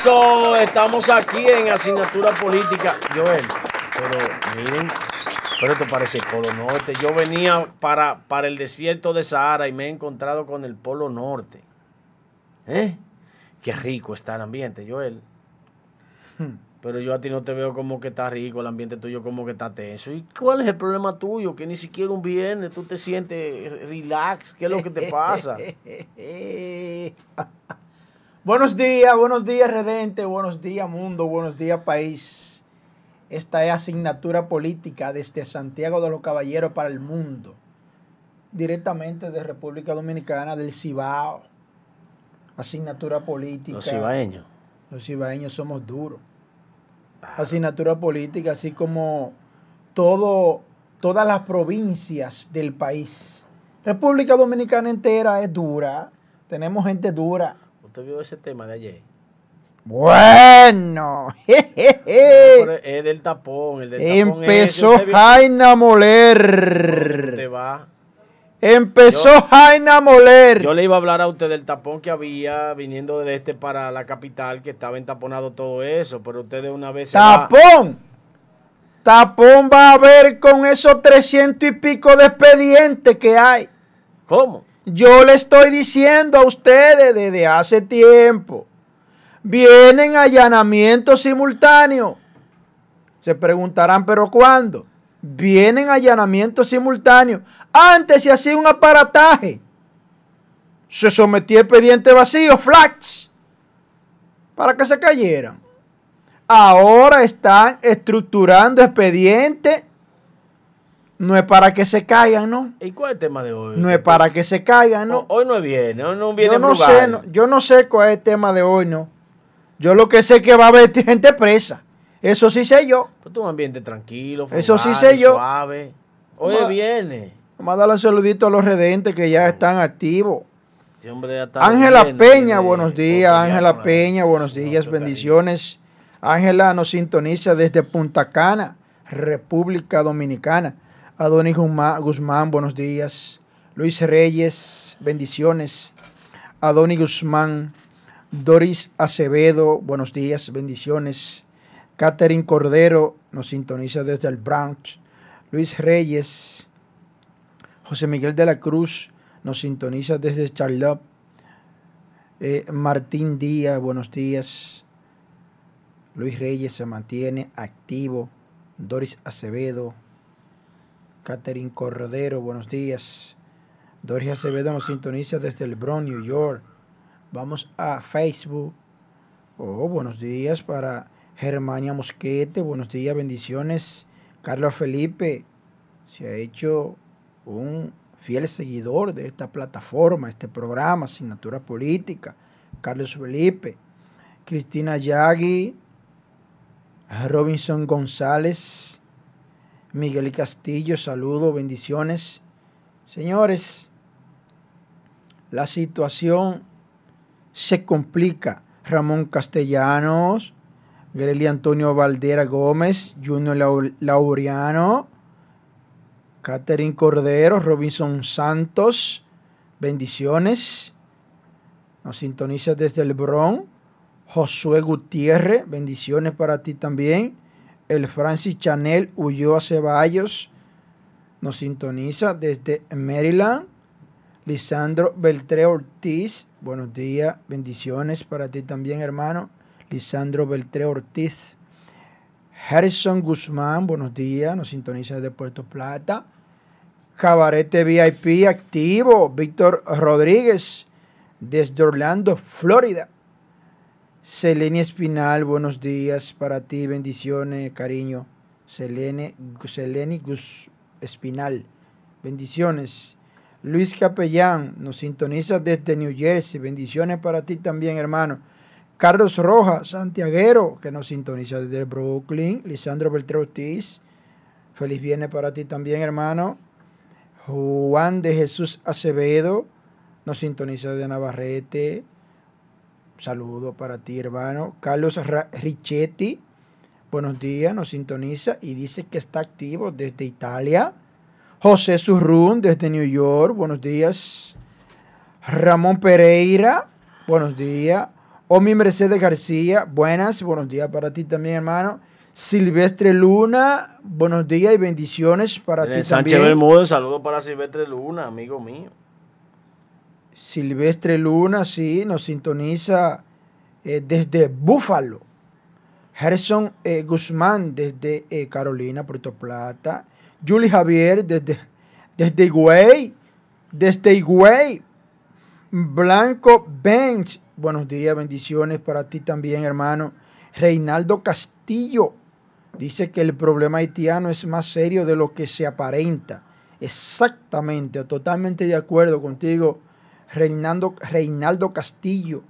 Eso, estamos aquí en asignatura política. Joel, pero miren, pero esto parece el Polo Norte. Yo venía para, para el desierto de Sahara y me he encontrado con el Polo Norte. ¿Eh? Qué rico está el ambiente, Joel. Hmm. Pero yo a ti no te veo como que está rico, el ambiente tuyo como que está tenso. ¿Y cuál es el problema tuyo? Que ni siquiera un viernes tú te sientes relax. ¿Qué es lo que te pasa? buenos días, buenos días, Redente. Buenos días, mundo. Buenos días, país. Esta es asignatura política desde Santiago de los Caballeros para el mundo. Directamente de República Dominicana, del Cibao. Asignatura política. Los cibaeños. Los cibaeños somos duros asignatura política, así como todo, todas las provincias del país. República Dominicana entera es dura, tenemos gente dura. ¿Usted vio ese tema de ayer? Bueno, es del tapón, el del tapón Empezó Jaina Moler. Te va Empezó Jaina Moler. Yo le iba a hablar a usted del tapón que había viniendo del este para la capital, que estaba entaponado todo eso, pero usted de una vez... ¡Tapón! Tapón va a haber con esos 300 y pico de expedientes que hay. ¿Cómo? Yo le estoy diciendo a ustedes desde hace tiempo. Vienen allanamientos simultáneos. Se preguntarán, ¿pero cuándo? Vienen allanamientos simultáneos. Antes se hacía un aparataje. Se sometía expediente vacío, flats, para que se cayeran. Ahora están estructurando expedientes. No es para que se caigan, ¿no? ¿Y cuál es el tema de hoy? No es para que se caigan, ¿no? Hoy no viene, hoy no viene yo no sé, Yo no sé cuál es el tema de hoy, ¿no? Yo lo que sé es que va a haber gente presa. Eso sí sé yo. Pues un ambiente tranquilo, Eso sí sé yo. suave. Hoy viene. Vamos a darle un saludito a los redentes que ya están activos. Ángela Peña, buenos días. Ángela Peña, buenos días, bendiciones. Ángela nos sintoniza desde Punta Cana, República Dominicana. Adonis Guzmán, buenos días. Luis Reyes, bendiciones. Adonis Guzmán, Doris Acevedo, buenos días, bendiciones. Catherine Cordero nos sintoniza desde el Bronx. Luis Reyes, José Miguel de la Cruz nos sintoniza desde Charlotte. Eh, Martín Díaz, buenos días. Luis Reyes se mantiene activo. Doris Acevedo. Catherine Cordero, buenos días. Doris Acevedo nos sintoniza desde el Bronx, New York. Vamos a Facebook. Oh, buenos días para Germania Mosquete, buenos días, bendiciones. Carlos Felipe se ha hecho un fiel seguidor de esta plataforma, este programa, Asignatura Política. Carlos Felipe, Cristina Yagui, Robinson González, Miguel Castillo, saludos, bendiciones. Señores, la situación se complica. Ramón Castellanos, Greli Antonio Valdera Gómez, Junior Laureano, Catherine Cordero, Robinson Santos, bendiciones. Nos sintoniza desde el Bron. Josué Gutiérrez, bendiciones para ti también. El Francis Chanel Ulloa Ceballos nos sintoniza desde Maryland. Lisandro Beltré Ortiz, buenos días, bendiciones para ti también, hermano. Lisandro Beltré Ortiz. Harrison Guzmán, buenos días, nos sintoniza desde Puerto Plata. Cabarete VIP activo, Víctor Rodríguez, desde Orlando, Florida. Selene Espinal, buenos días para ti, bendiciones, cariño. Selene, Selene Gus Espinal, bendiciones. Luis Capellán nos sintoniza desde New Jersey, bendiciones para ti también, hermano. Carlos Rojas, santiaguero, que nos sintoniza desde Brooklyn. Lisandro Beltrán Ortiz, feliz viernes para ti también, hermano. Juan de Jesús Acevedo, nos sintoniza desde Navarrete. Saludo para ti, hermano. Carlos Richetti, buenos días, nos sintoniza y dice que está activo desde Italia. José Surrún, desde New York, buenos días. Ramón Pereira, buenos días. Omi Mercedes García, buenas, buenos días para ti también, hermano. Silvestre Luna, buenos días y bendiciones para ti Sánchez también. Bermúdez, saludo para Silvestre Luna, amigo mío. Silvestre Luna, sí, nos sintoniza eh, desde Búfalo. Gerson eh, Guzmán desde eh, Carolina, Puerto Plata. Julie Javier desde, desde Higüey. Desde Higüey. Blanco Bench. Buenos días, bendiciones para ti también, hermano. Reinaldo Castillo dice que el problema haitiano es más serio de lo que se aparenta. Exactamente, totalmente de acuerdo contigo, Reinaldo, Reinaldo Castillo.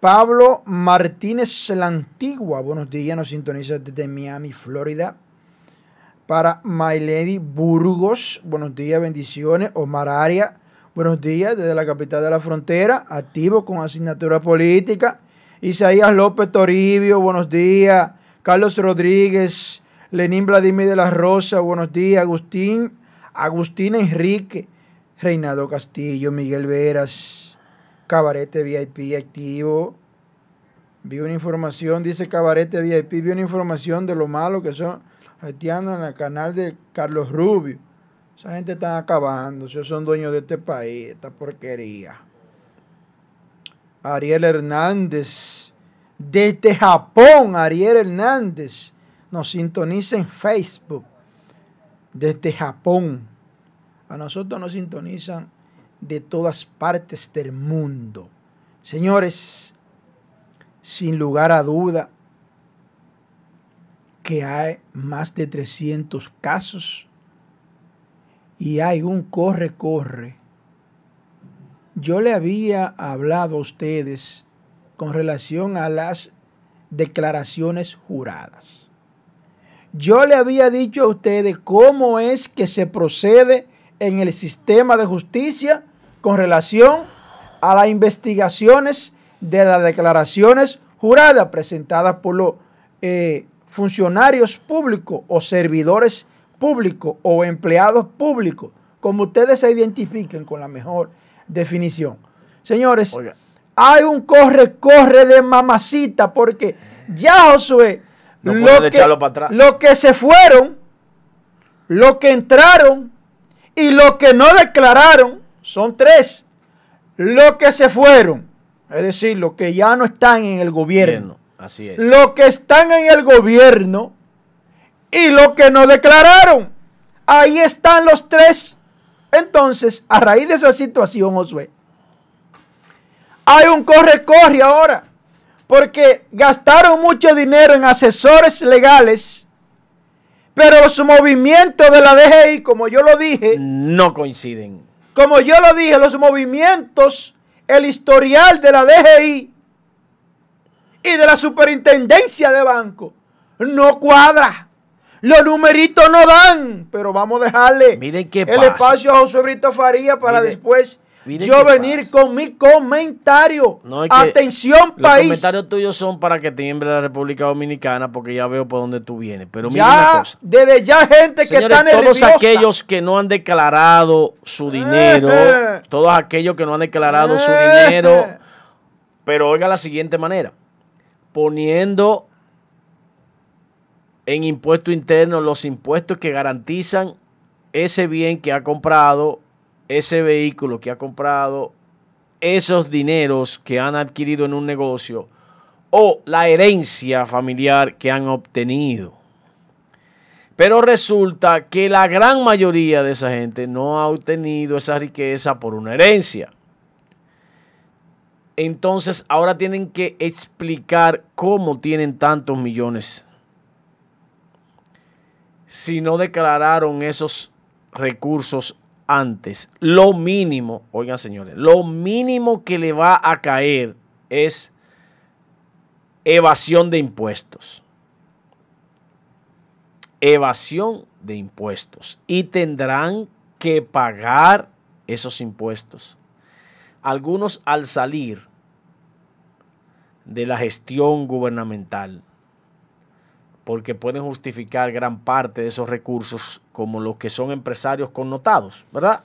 Pablo Martínez La Antigua, buenos días, nos sintoniza desde Miami, Florida. Para My Lady Burgos, buenos días, bendiciones. Omar Aria, buenos días, desde la capital de la frontera, activo con asignatura política. Isaías López Toribio, buenos días. Carlos Rodríguez, Lenín Vladimir de la Rosa, buenos días. Agustín, Agustín Enrique, Reinaldo Castillo, Miguel Veras, Cabarete VIP activo. Vi una información, dice Cabarete VIP, vi una información de lo malo que son haitianos en el canal de Carlos Rubio. Esa gente está acabando, ellos son dueños de este país, esta porquería. Ariel Hernández, desde Japón, Ariel Hernández, nos sintoniza en Facebook, desde Japón. A nosotros nos sintonizan de todas partes del mundo. Señores, sin lugar a duda que hay más de 300 casos y hay un corre-corre. Yo le había hablado a ustedes con relación a las declaraciones juradas. Yo le había dicho a ustedes cómo es que se procede en el sistema de justicia con relación a las investigaciones de las declaraciones juradas presentadas por los eh, funcionarios públicos o servidores públicos o empleados públicos, como ustedes se identifiquen con la mejor definición. Señores, Oiga. hay un corre-corre de mamacita porque ya Josué, No lo, que, para atrás. lo que se fueron, lo que entraron y lo que no declararon son tres. Lo que se fueron, es decir, los que ya no están en el gobierno, Así es. los que están en el gobierno y los que no declararon. Ahí están los tres. Entonces, a raíz de esa situación, Josué, hay un corre-corre ahora, porque gastaron mucho dinero en asesores legales, pero los movimientos de la DGI, como yo lo dije, No coinciden. como yo lo dije, los movimientos, el historial de la DGI y de la superintendencia de banco no cuadra. Los numeritos no dan, pero vamos a dejarle Miren qué el pasa. espacio a José Brito Faría para Miren- después yo venir pasa. con mi comentario. No, es que Atención, Los país. comentarios tuyos son para que tiemble la República Dominicana porque ya veo por dónde tú vienes. Pero mira una cosa. desde ya gente que está todos nerviosa. aquellos que no han declarado su dinero, Eh. todos aquellos que no han declarado su Eh. dinero, pero oiga la siguiente manera, poniendo en impuesto interno los impuestos que garantizan ese bien que ha comprado, ese vehículo que ha comprado, esos dineros que han adquirido en un negocio o la herencia familiar que han obtenido. Pero resulta que la gran mayoría de esa gente no ha obtenido esa riqueza por una herencia. Entonces ahora tienen que explicar cómo tienen tantos millones. Si no declararon esos recursos antes, lo mínimo, oigan señores, lo mínimo que le va a caer es evasión de impuestos evasión de impuestos y tendrán que pagar esos impuestos. Algunos al salir de la gestión gubernamental, porque pueden justificar gran parte de esos recursos como los que son empresarios connotados, ¿verdad?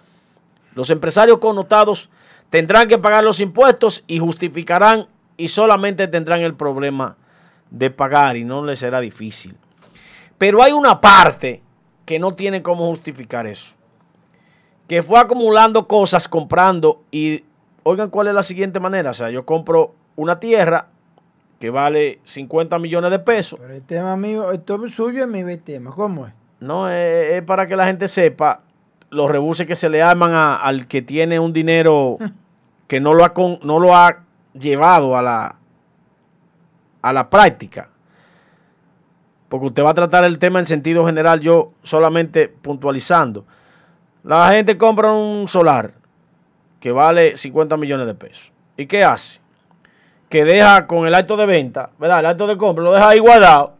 Los empresarios connotados tendrán que pagar los impuestos y justificarán y solamente tendrán el problema de pagar y no les será difícil. Pero hay una parte que no tiene cómo justificar eso. Que fue acumulando cosas, comprando y oigan cuál es la siguiente manera. O sea, yo compro una tierra que vale 50 millones de pesos. Pero el tema mío, esto suyo es mi tema. ¿Cómo es? No, es, para que la gente sepa los rebuses que se le arman al que tiene un dinero que no lo ha, no lo ha llevado a la, a la práctica. Porque usted va a tratar el tema en sentido general, yo solamente puntualizando. La gente compra un solar que vale 50 millones de pesos. ¿Y qué hace? Que deja con el acto de venta, ¿verdad? El acto de compra lo deja ahí guardado.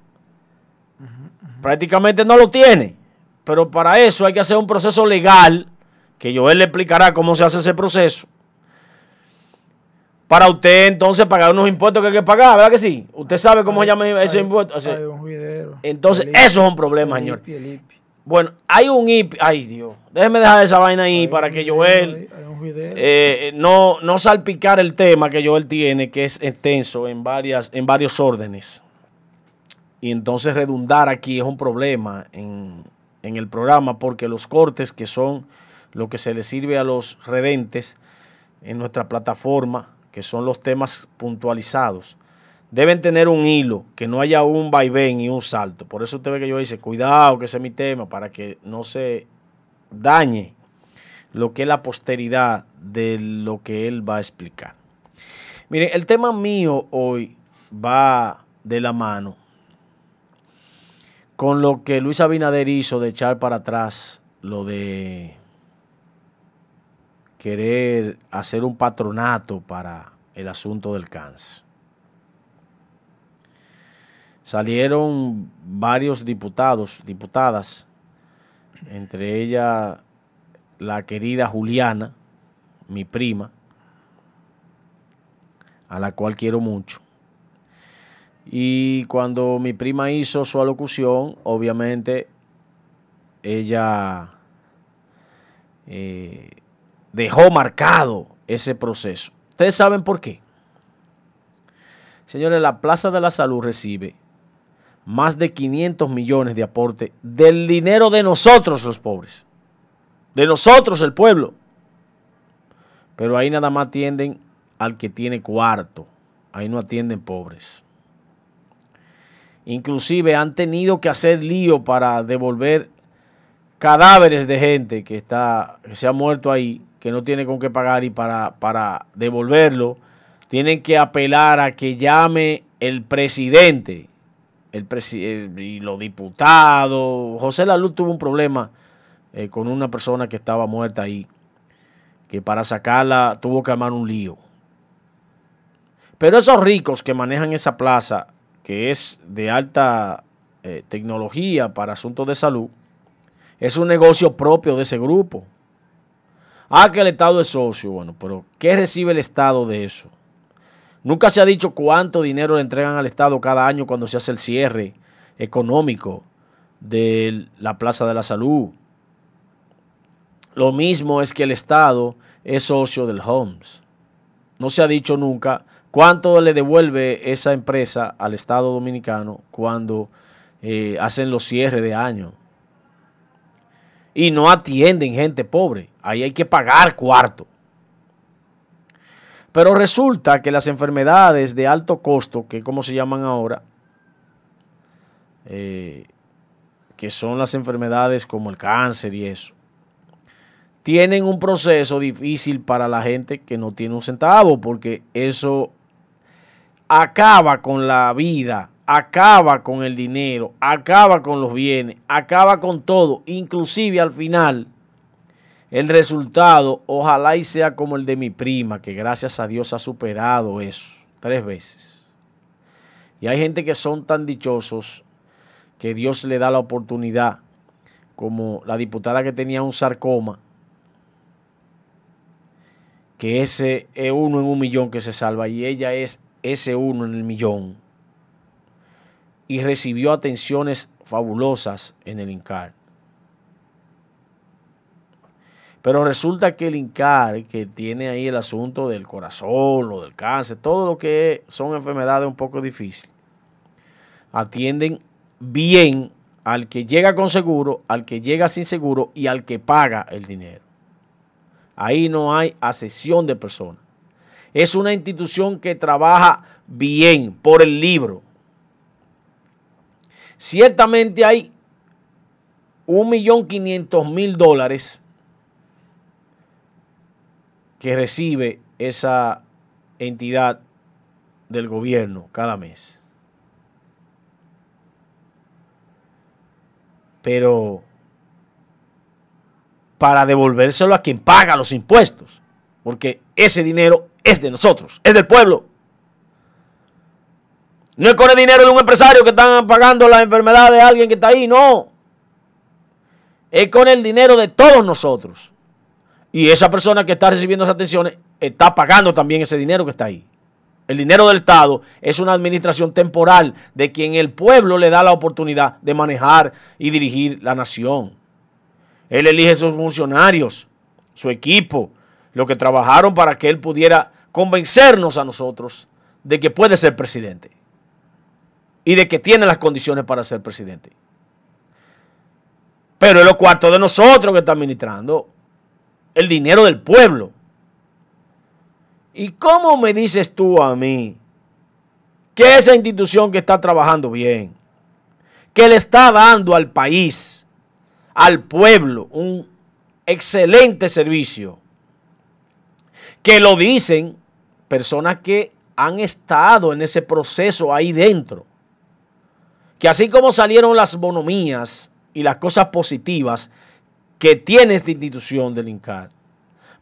Prácticamente no lo tiene. Pero para eso hay que hacer un proceso legal, que Joel le explicará cómo se hace ese proceso para usted entonces pagar unos impuestos que hay que pagar, ¿verdad que sí? Usted sabe cómo se llama ese impuesto. entonces, eso es un problema, señor. Bueno, hay un IP. Ay, Dios. Déjeme dejar esa vaina ahí para que Joel eh, no, no salpicar el tema que Joel tiene, que es extenso en, varias, en varios órdenes. Y entonces redundar aquí es un problema en, en el programa porque los cortes, que son lo que se le sirve a los redentes en nuestra plataforma, que son los temas puntualizados, deben tener un hilo, que no haya un vaivén y un salto. Por eso usted ve que yo dice, cuidado, que ese es mi tema, para que no se dañe lo que es la posteridad de lo que él va a explicar. Mire, el tema mío hoy va de la mano con lo que Luis Abinader hizo de echar para atrás lo de querer hacer un patronato para el asunto del cáncer. Salieron varios diputados, diputadas, entre ellas la querida Juliana, mi prima, a la cual quiero mucho. Y cuando mi prima hizo su alocución, obviamente ella eh, dejó marcado ese proceso. ¿Ustedes saben por qué? Señores, la Plaza de la Salud recibe más de 500 millones de aporte del dinero de nosotros los pobres, de nosotros el pueblo. Pero ahí nada más atienden al que tiene cuarto, ahí no atienden pobres. Inclusive han tenido que hacer lío para devolver cadáveres de gente que, está, que se ha muerto ahí que no tiene con qué pagar y para, para devolverlo, tienen que apelar a que llame el presidente el y los diputados. José Laluz tuvo un problema eh, con una persona que estaba muerta ahí, que para sacarla tuvo que armar un lío. Pero esos ricos que manejan esa plaza, que es de alta eh, tecnología para asuntos de salud, es un negocio propio de ese grupo. Ah, que el Estado es socio. Bueno, pero ¿qué recibe el Estado de eso? Nunca se ha dicho cuánto dinero le entregan al Estado cada año cuando se hace el cierre económico de la Plaza de la Salud. Lo mismo es que el Estado es socio del Homes. No se ha dicho nunca cuánto le devuelve esa empresa al Estado dominicano cuando eh, hacen los cierres de año y no atienden gente pobre. Ahí hay que pagar cuarto. Pero resulta que las enfermedades de alto costo, que como se llaman ahora, eh, que son las enfermedades como el cáncer y eso, tienen un proceso difícil para la gente que no tiene un centavo, porque eso acaba con la vida acaba con el dinero, acaba con los bienes, acaba con todo, inclusive al final el resultado ojalá y sea como el de mi prima, que gracias a Dios ha superado eso tres veces. Y hay gente que son tan dichosos que Dios le da la oportunidad, como la diputada que tenía un sarcoma, que ese es uno en un millón que se salva y ella es ese uno en el millón y recibió atenciones fabulosas en el INCAR. Pero resulta que el INCAR, que tiene ahí el asunto del corazón, lo del cáncer, todo lo que son enfermedades un poco difíciles, atienden bien al que llega con seguro, al que llega sin seguro y al que paga el dinero. Ahí no hay asesión de personas. Es una institución que trabaja bien por el libro. Ciertamente hay un millón quinientos mil dólares que recibe esa entidad del gobierno cada mes. Pero para devolvérselo a quien paga los impuestos, porque ese dinero es de nosotros, es del pueblo. No es con el dinero de un empresario que están pagando la enfermedad de alguien que está ahí, no. Es con el dinero de todos nosotros. Y esa persona que está recibiendo esas atenciones está pagando también ese dinero que está ahí. El dinero del Estado es una administración temporal de quien el pueblo le da la oportunidad de manejar y dirigir la nación. Él elige sus funcionarios, su equipo, lo que trabajaron para que él pudiera convencernos a nosotros de que puede ser presidente y de que tiene las condiciones para ser presidente. Pero es lo cuarto de nosotros que está administrando el dinero del pueblo. ¿Y cómo me dices tú a mí que esa institución que está trabajando bien, que le está dando al país, al pueblo, un excelente servicio, que lo dicen personas que han estado en ese proceso ahí dentro, que así como salieron las bonomías y las cosas positivas que tiene esta institución del INCAR,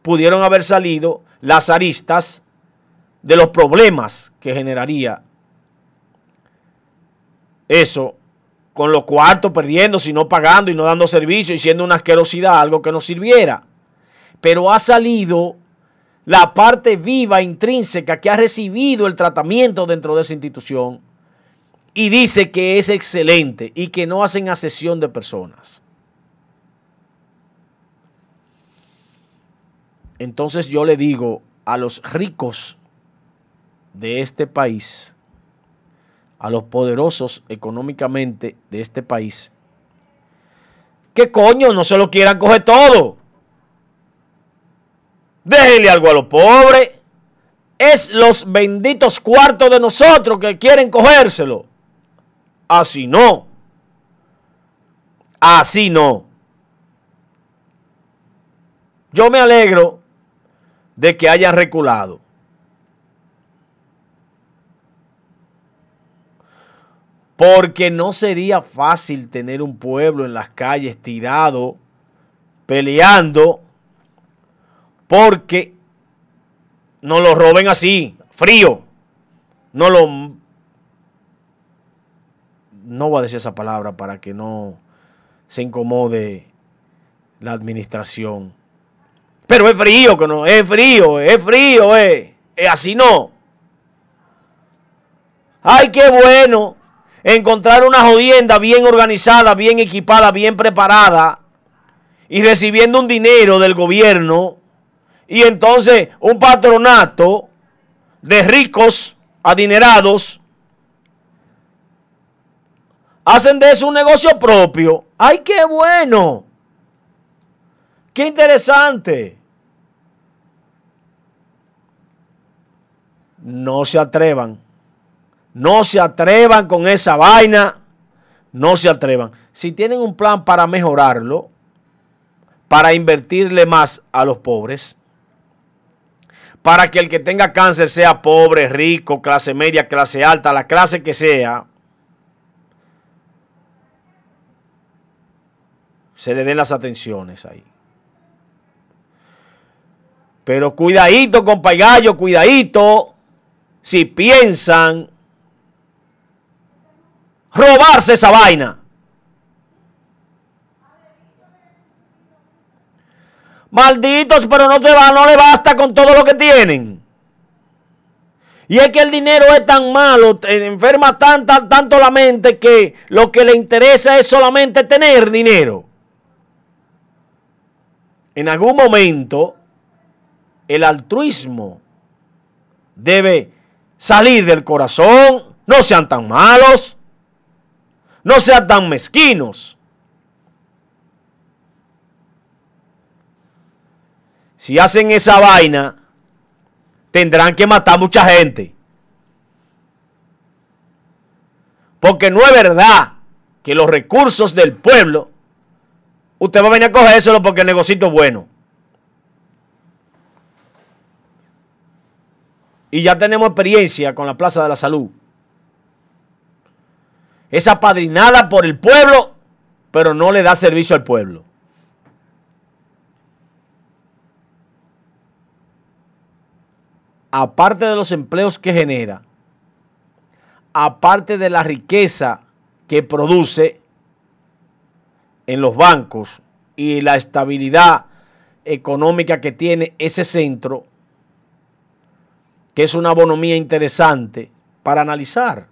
pudieron haber salido las aristas de los problemas que generaría eso con los cuartos perdiendo, si no pagando y no dando servicio y siendo una asquerosidad, algo que no sirviera. Pero ha salido la parte viva, intrínseca, que ha recibido el tratamiento dentro de esa institución y dice que es excelente y que no hacen asesión de personas. Entonces yo le digo a los ricos de este país, a los poderosos económicamente de este país, que coño no se lo quieran coger todo. Déjenle algo a los pobres. Es los benditos cuartos de nosotros que quieren cogérselo. Así no. Así no. Yo me alegro de que hayan reculado. Porque no sería fácil tener un pueblo en las calles tirado, peleando, porque no lo roben así, frío. No lo... No voy a decir esa palabra para que no se incomode la administración. Pero es frío, que no, es frío, es frío, eh. es así no. Ay, qué bueno encontrar una jodienda bien organizada, bien equipada, bien preparada y recibiendo un dinero del gobierno y entonces un patronato de ricos adinerados hacen de eso un negocio propio. ¡Ay, qué bueno! ¡Qué interesante! No se atrevan no se atrevan con esa vaina. No se atrevan. Si tienen un plan para mejorarlo, para invertirle más a los pobres, para que el que tenga cáncer sea pobre, rico, clase media, clase alta, la clase que sea, se le den las atenciones ahí. Pero cuidadito, compa cuidadito. Si piensan robarse esa vaina. Malditos, pero no, te va, no le basta con todo lo que tienen. Y es que el dinero es tan malo, enferma tanto la mente que lo que le interesa es solamente tener dinero. en algún momento el altruismo debe salir del corazón. No sean tan malos. No sean tan mezquinos. Si hacen esa vaina, tendrán que matar mucha gente. Porque no es verdad que los recursos del pueblo, usted va a venir a coger eso porque el negocio es bueno. Y ya tenemos experiencia con la Plaza de la Salud. Es apadrinada por el pueblo, pero no le da servicio al pueblo. Aparte de los empleos que genera, aparte de la riqueza que produce en los bancos y la estabilidad económica que tiene ese centro, que es una bonomía interesante para analizar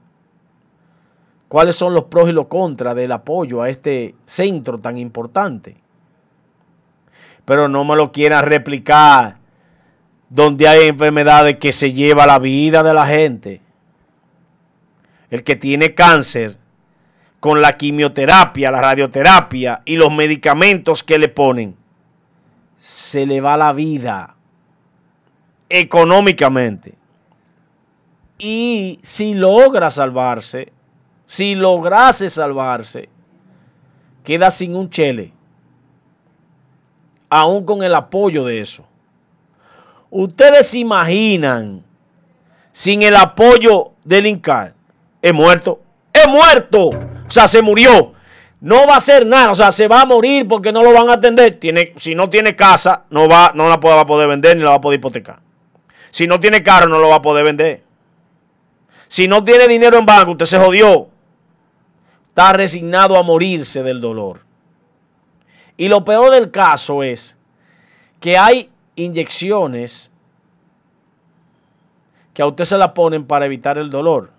cuáles son los pros y los contras del apoyo a este centro tan importante. Pero no me lo quieran replicar donde hay enfermedades que se lleva la vida de la gente. El que tiene cáncer con la quimioterapia, la radioterapia y los medicamentos que le ponen, se le va la vida económicamente. Y si logra salvarse, si lograse salvarse, queda sin un chele, aún con el apoyo de eso. Ustedes se imaginan, sin el apoyo del INCAR, he muerto, he muerto, o sea, se murió. No va a hacer nada, o sea, se va a morir porque no lo van a atender. Tiene, si no tiene casa, no, va, no la va a poder vender ni la va a poder hipotecar. Si no tiene carro, no lo va a poder vender. Si no tiene dinero en banco, usted se jodió. Está resignado a morirse del dolor. Y lo peor del caso es que hay inyecciones que a usted se la ponen para evitar el dolor.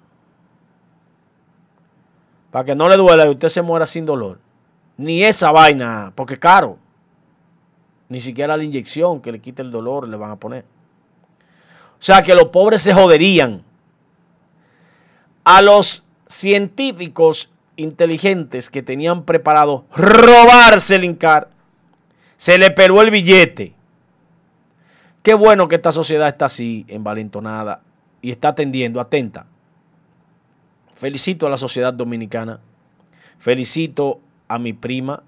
Para que no le duela y usted se muera sin dolor. Ni esa vaina, porque caro. Ni siquiera la inyección que le quite el dolor le van a poner. O sea que los pobres se joderían. A los científicos inteligentes que tenían preparado robarse el INCAR, se le peló el billete. Qué bueno que esta sociedad está así, envalentonada, y está atendiendo, atenta. Felicito a la sociedad dominicana. Felicito a mi prima.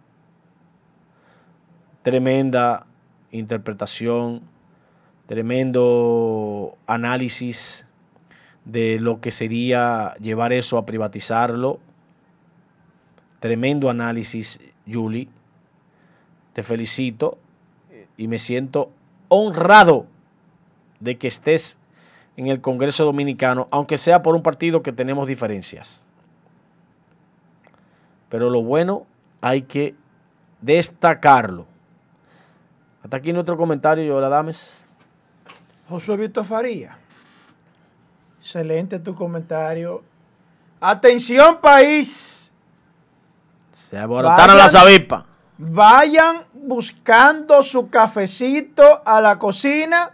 Tremenda interpretación tremendo análisis de lo que sería llevar eso a privatizarlo. Tremendo análisis, Julie. Te felicito y me siento honrado de que estés en el Congreso Dominicano, aunque sea por un partido que tenemos diferencias. Pero lo bueno hay que destacarlo. Hasta aquí nuestro comentario, Yola Dames. Josué Víctor Faría. Excelente tu comentario. Atención, país. Se aborotaron las avispas. Vayan buscando su cafecito a la cocina,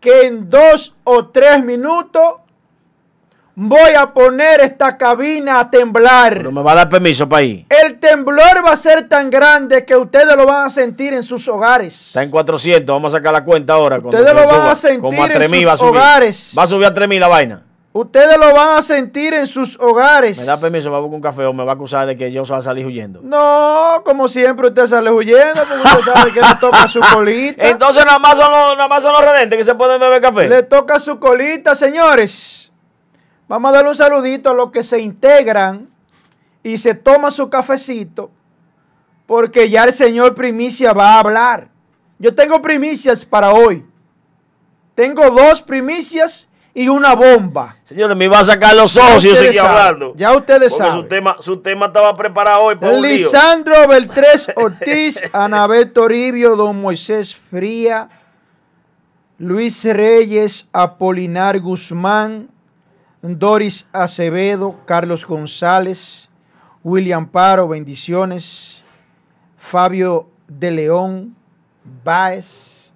que en dos o tres minutos Voy a poner esta cabina a temblar. Pero me va a dar permiso para ir. El temblor va a ser tan grande que ustedes lo van a sentir en sus hogares. Está en 400, vamos a sacar la cuenta ahora. Ustedes lo van a sentir en sus hogares. Va a subir a 3000 la vaina. Ustedes lo van a sentir en sus hogares. ¿Me da permiso para buscar un café o me va a acusar de que yo a salir huyendo? No, como siempre usted sale huyendo, como usted sabe que le toca su colita. Entonces nada más son los, nada más son los redentes que se pueden beber café. Le toca su colita, señores. Vamos a darle un saludito a los que se integran y se toman su cafecito, porque ya el Señor Primicia va a hablar. Yo tengo primicias para hoy. Tengo dos primicias y una bomba. Señores, me iba a sacar los ojos y yo seguía hablando. Ya ustedes saben. Su tema, su tema estaba preparado hoy para Lisandro Beltrés Ortiz, Anabel Toribio, Don Moisés Fría, Luis Reyes, Apolinar Guzmán, Doris Acevedo, Carlos González, William Paro, bendiciones, Fabio de León, Baez,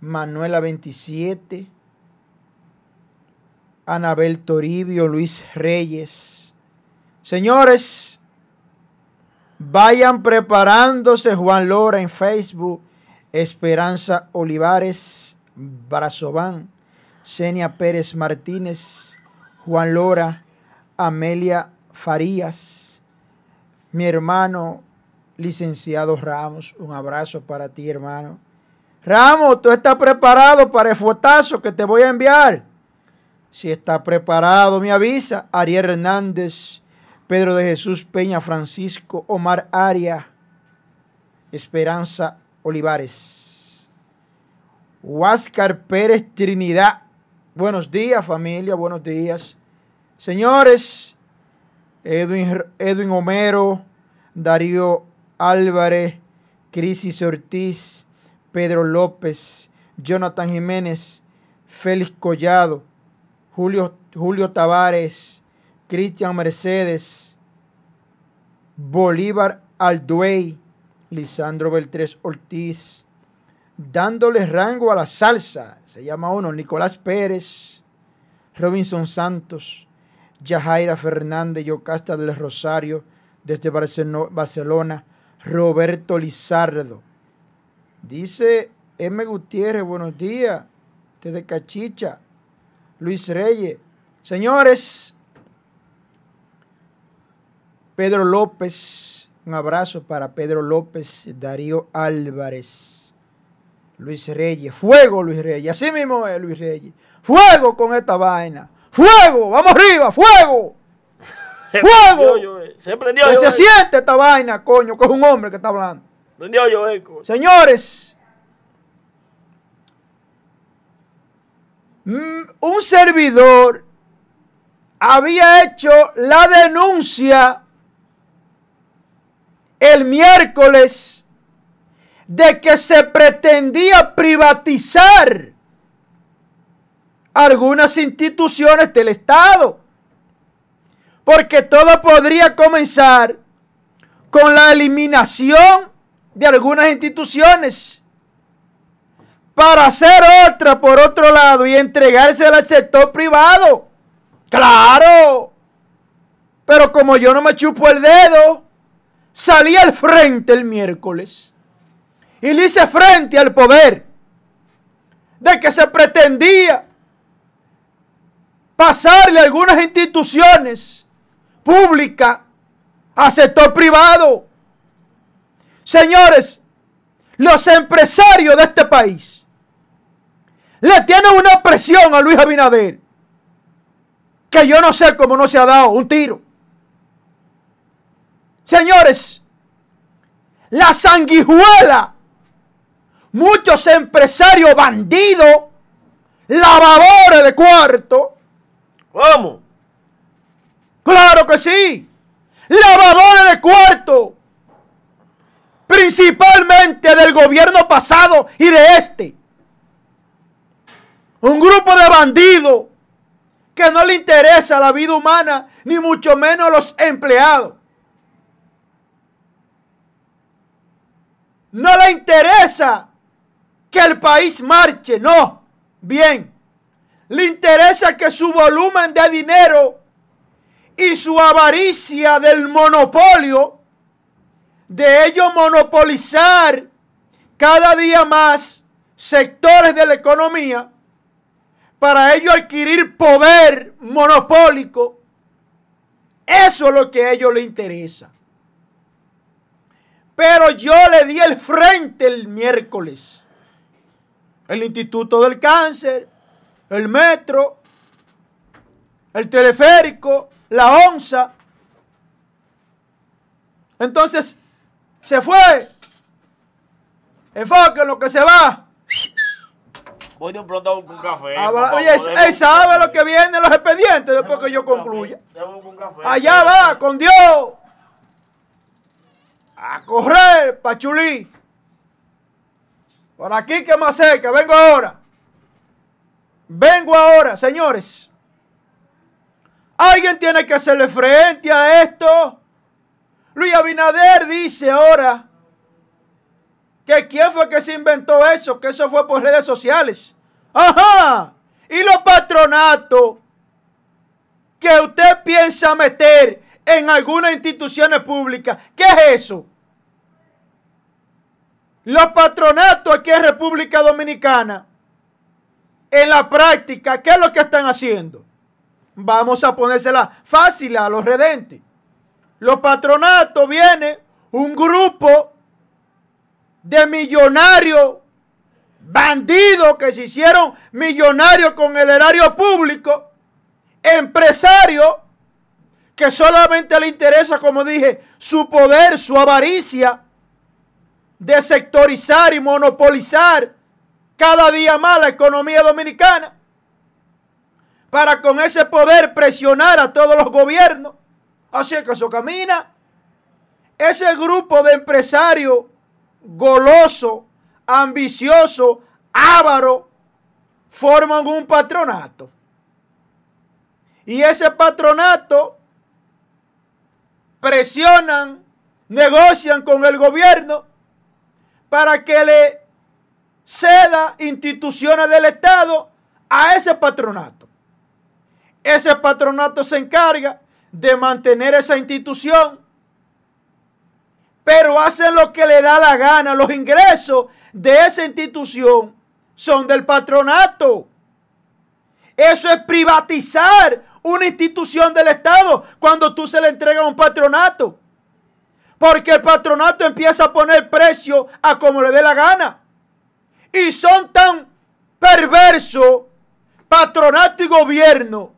Manuela 27, Anabel Toribio, Luis Reyes. Señores, vayan preparándose Juan Lora en Facebook, Esperanza Olivares, Brazován, Senia Pérez Martínez, Juan Lora, Amelia Farías, mi hermano licenciado Ramos, un abrazo para ti hermano. Ramos, tú estás preparado para el fotazo que te voy a enviar. Si está preparado, me avisa. Ariel Hernández, Pedro de Jesús Peña, Francisco Omar Aria, Esperanza Olivares, Huáscar Pérez Trinidad. Buenos días, familia, buenos días. Señores, Edwin, Edwin Homero, Darío Álvarez, Crisis Ortiz, Pedro López, Jonathan Jiménez, Félix Collado, Julio, Julio Tavares, Cristian Mercedes, Bolívar Alduey, Lisandro Beltrés Ortiz, dándole rango a la salsa, se llama uno, Nicolás Pérez, Robinson Santos, Yajaira Fernández, Yocasta del Rosario, desde Barcelona, Roberto Lizardo. Dice M. Gutiérrez, buenos días, desde Cachicha, Luis Reyes. Señores, Pedro López, un abrazo para Pedro López, Darío Álvarez, Luis Reyes, fuego Luis Reyes, así mismo es Luis Reyes, fuego con esta vaina, fuego, vamos arriba, fuego. ¡Fuego! Se prendió. Que se siente esta vaina, coño, que es un hombre que está hablando. Prendió yo, eco. Señores, un servidor había hecho la denuncia el miércoles de que se pretendía privatizar algunas instituciones del Estado. Porque todo podría comenzar con la eliminación de algunas instituciones para hacer otra por otro lado y entregársela al sector privado. Claro. Pero como yo no me chupo el dedo, salí al frente el miércoles y le hice frente al poder de que se pretendía pasarle algunas instituciones pública a sector privado. Señores, los empresarios de este país le tienen una presión a Luis Abinader que yo no sé cómo no se ha dado un tiro. Señores, la sanguijuela, muchos empresarios bandidos, lavadores de cuarto. ¿Cómo? Claro que sí. Lavadores de cuarto. Principalmente del gobierno pasado y de este. Un grupo de bandidos que no le interesa la vida humana, ni mucho menos los empleados. No le interesa que el país marche, no. Bien. Le interesa que su volumen de dinero y su avaricia del monopolio, de ellos monopolizar cada día más sectores de la economía, para ellos adquirir poder monopólico, eso es lo que a ellos les interesa. Pero yo le di el frente el miércoles. El Instituto del Cáncer, el metro, el teleférico, la onza. Entonces, se fue. Enfoque en lo que se va. Voy de un pronto con café. oye, él sabe lo que viene los expedientes después que yo concluya. Allá va, con Dios. A correr, Pachulí. Por aquí que más que vengo ahora. Vengo ahora, señores. Alguien tiene que hacerle frente a esto. Luis Abinader dice ahora que quién fue que se inventó eso, que eso fue por redes sociales. Ajá. Y los patronatos que usted piensa meter en algunas instituciones públicas, ¿qué es eso? Los patronatos aquí en República Dominicana, en la práctica, ¿qué es lo que están haciendo? Vamos a ponérsela fácil a los redentes. Los patronatos viene un grupo de millonarios, bandidos que se hicieron millonarios con el erario público, empresarios que solamente le interesa, como dije, su poder, su avaricia de sectorizar y monopolizar cada día más la economía dominicana para con ese poder presionar a todos los gobiernos. Así que eso camina. Ese grupo de empresarios goloso, ambicioso, ávaro, forman un patronato. Y ese patronato presionan, negocian con el gobierno para que le ceda instituciones del Estado a ese patronato. Ese patronato se encarga de mantener esa institución pero hacen lo que le da la gana. Los ingresos de esa institución son del patronato. Eso es privatizar una institución del Estado cuando tú se le entregas a un patronato. Porque el patronato empieza a poner precio a como le dé la gana. Y son tan perversos, patronato y gobierno,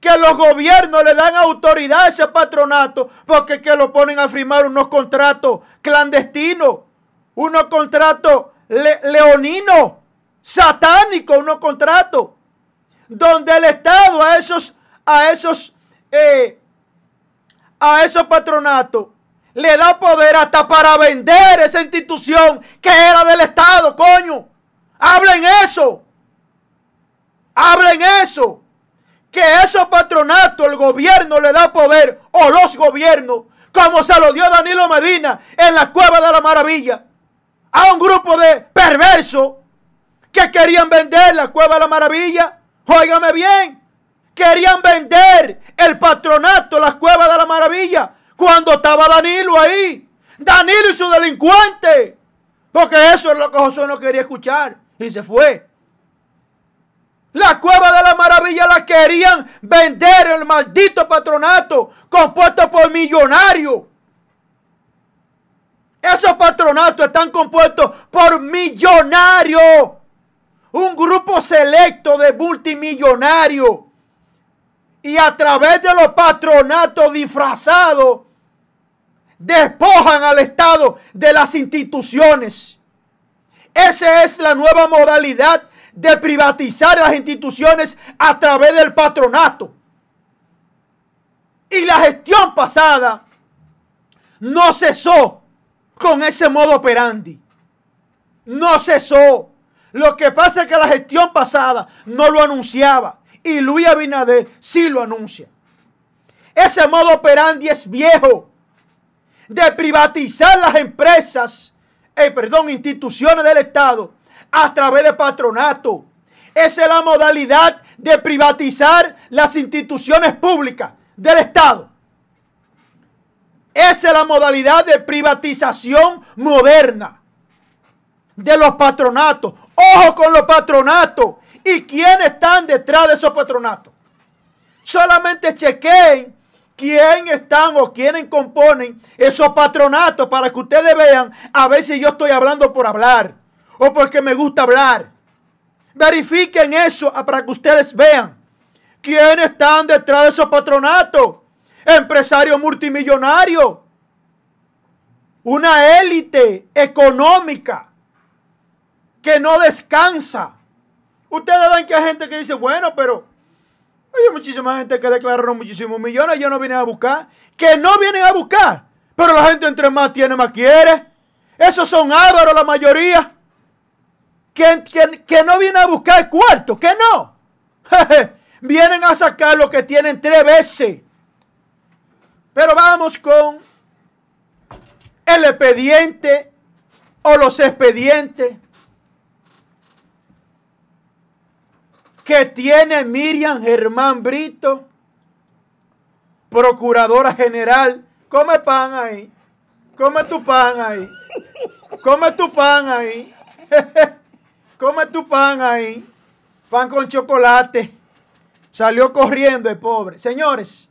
que los gobiernos le dan autoridad a ese patronato porque que lo ponen a firmar unos contratos clandestinos, unos contratos leoninos, satánicos, unos contratos donde el Estado a esos, a esos, eh, a esos patronatos le da poder hasta para vender esa institución que era del Estado, coño. Hablen eso. Hablen eso que esos patronatos el gobierno le da poder o los gobiernos, como se lo dio Danilo Medina en la cueva de la maravilla, a un grupo de perversos que querían vender la cueva de la maravilla. Óigame bien, querían vender el patronato, la cueva de la maravilla, cuando estaba Danilo ahí. Danilo y su delincuente. Porque eso es lo que Josué no quería escuchar. Y se fue. La cueva de la maravilla la querían vender el maldito patronato compuesto por millonarios. Esos patronatos están compuestos por millonarios. Un grupo selecto de multimillonarios. Y a través de los patronatos disfrazados, despojan al Estado de las instituciones. Esa es la nueva modalidad de privatizar las instituciones a través del patronato. Y la gestión pasada no cesó con ese modo operandi. No cesó. Lo que pasa es que la gestión pasada no lo anunciaba. Y Luis Abinader sí lo anuncia. Ese modo operandi es viejo. De privatizar las empresas, eh, perdón, instituciones del Estado a través de patronato. Esa es la modalidad de privatizar las instituciones públicas del Estado. Esa es la modalidad de privatización moderna de los patronatos. Ojo con los patronatos. ¿Y quiénes están detrás de esos patronatos? Solamente chequeen quién están o quiénes componen esos patronatos para que ustedes vean a ver si yo estoy hablando por hablar o porque me gusta hablar. Verifiquen eso para que ustedes vean quiénes están detrás de esos patronatos. Empresarios multimillonarios. Una élite económica que no descansa. Ustedes ven que hay gente que dice, bueno, pero hay muchísima gente que declararon muchísimos millones, yo no vienen a buscar. Que no vienen a buscar. Pero la gente entre más tiene, más quiere. Esos son ávaros la mayoría que, no vienen a buscar cuarto, que no. vienen a sacar lo que tienen tres veces. Pero vamos con el expediente o los expedientes que tiene Miriam Germán Brito, procuradora general. Come pan ahí. Come tu pan ahí. Come tu pan ahí. Come tu pan ahí. Pan con chocolate. Salió corriendo el pobre. Señores,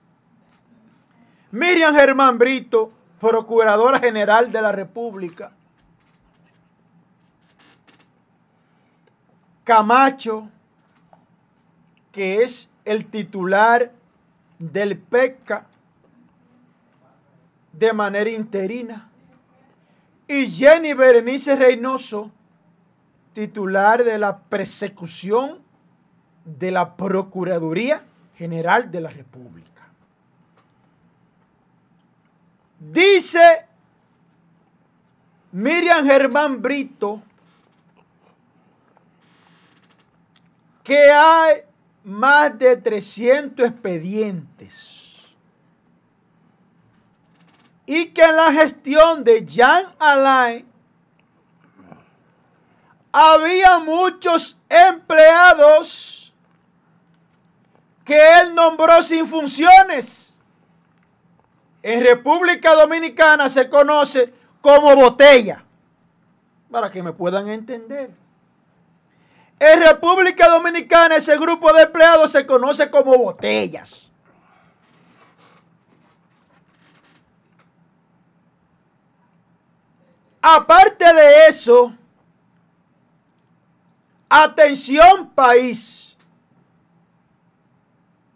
Miriam Germán Brito, Procuradora General de la República. Camacho, que es el titular del PECA de manera interina. Y Jenny Berenice Reynoso, titular de la persecución de la Procuraduría General de la República. Dice Miriam Germán Brito que hay más de 300 expedientes y que en la gestión de Jean Alain había muchos empleados que él nombró sin funciones. En República Dominicana se conoce como botella, para que me puedan entender. En República Dominicana ese grupo de empleados se conoce como botellas. Aparte de eso, atención país,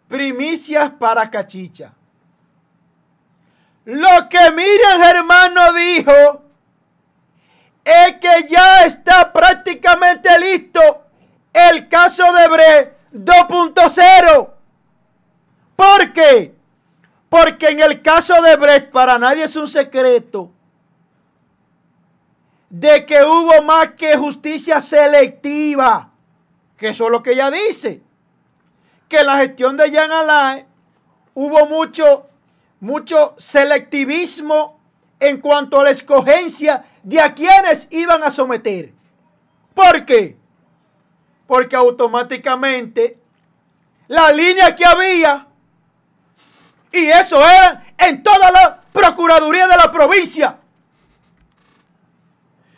primicias para cachicha. Lo que Miriam hermano dijo es que ya está prácticamente listo el caso de Bre 2.0. ¿Por qué? Porque en el caso de Brecht, para nadie es un secreto de que hubo más que justicia selectiva, que eso es lo que ella dice, que en la gestión de Jean Alain hubo mucho, mucho selectivismo en cuanto a la escogencia de a quienes iban a someter. ¿Por qué? porque automáticamente la línea que había, y eso era en toda la Procuraduría de la provincia,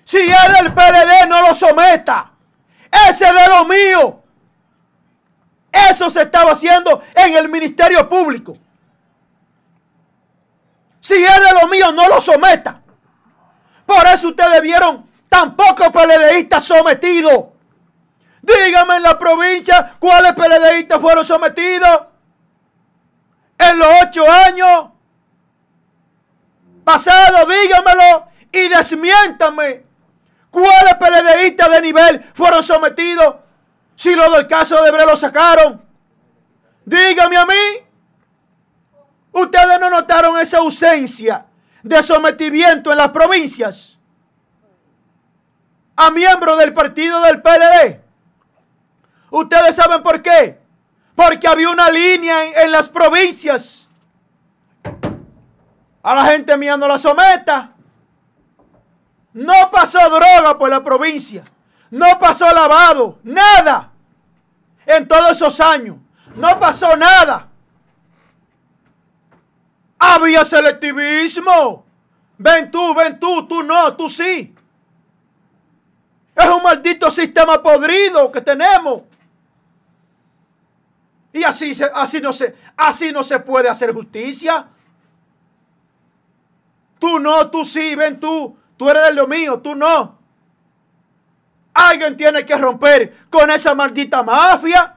si es del PLD no lo someta, ese de lo mío. Eso se estaba haciendo en el Ministerio Público. Si es de lo mío, no lo someta. Por eso ustedes vieron tan pocos PLDistas sometidos. Dígame en la provincia cuáles PLDistas fueron sometidos en los ocho años pasados. Dígamelo y desmiéntame cuáles PLDistas de nivel fueron sometidos si lo del caso de Bre lo sacaron. Dígame a mí. Ustedes no notaron esa ausencia de sometimiento en las provincias a miembros del partido del PLD. ¿Ustedes saben por qué? Porque había una línea en, las provincias. A la gente mía la someta. No pasó droga por la provincia. No pasó lavado. Nada. En todos esos años. No pasó nada. Había selectivismo. Ven tú, ven tú, tú no, tú sí. Es un maldito sistema podrido que tenemos. Y así, así, no se, así no se puede hacer justicia. Tú no, tú sí, ven tú. Tú eres de lo mío, tú no. Alguien tiene que romper con esa maldita mafia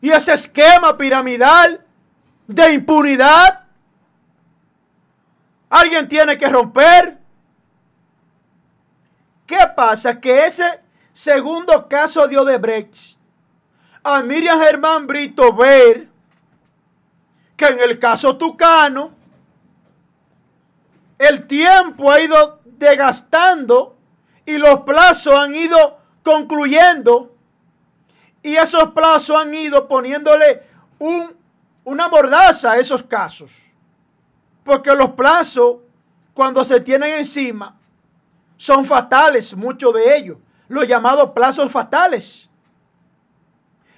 y ese esquema piramidal de impunidad. Alguien tiene que romper. ¿Qué pasa? Que ese segundo caso de Odebrecht a Miriam Germán Brito ver que en el caso Tucano el tiempo ha ido desgastando y los plazos han ido concluyendo y esos plazos han ido poniéndole un, una mordaza a esos casos. Porque los plazos, cuando se tienen encima, son fatales, muchos de ellos, los llamados plazos fatales.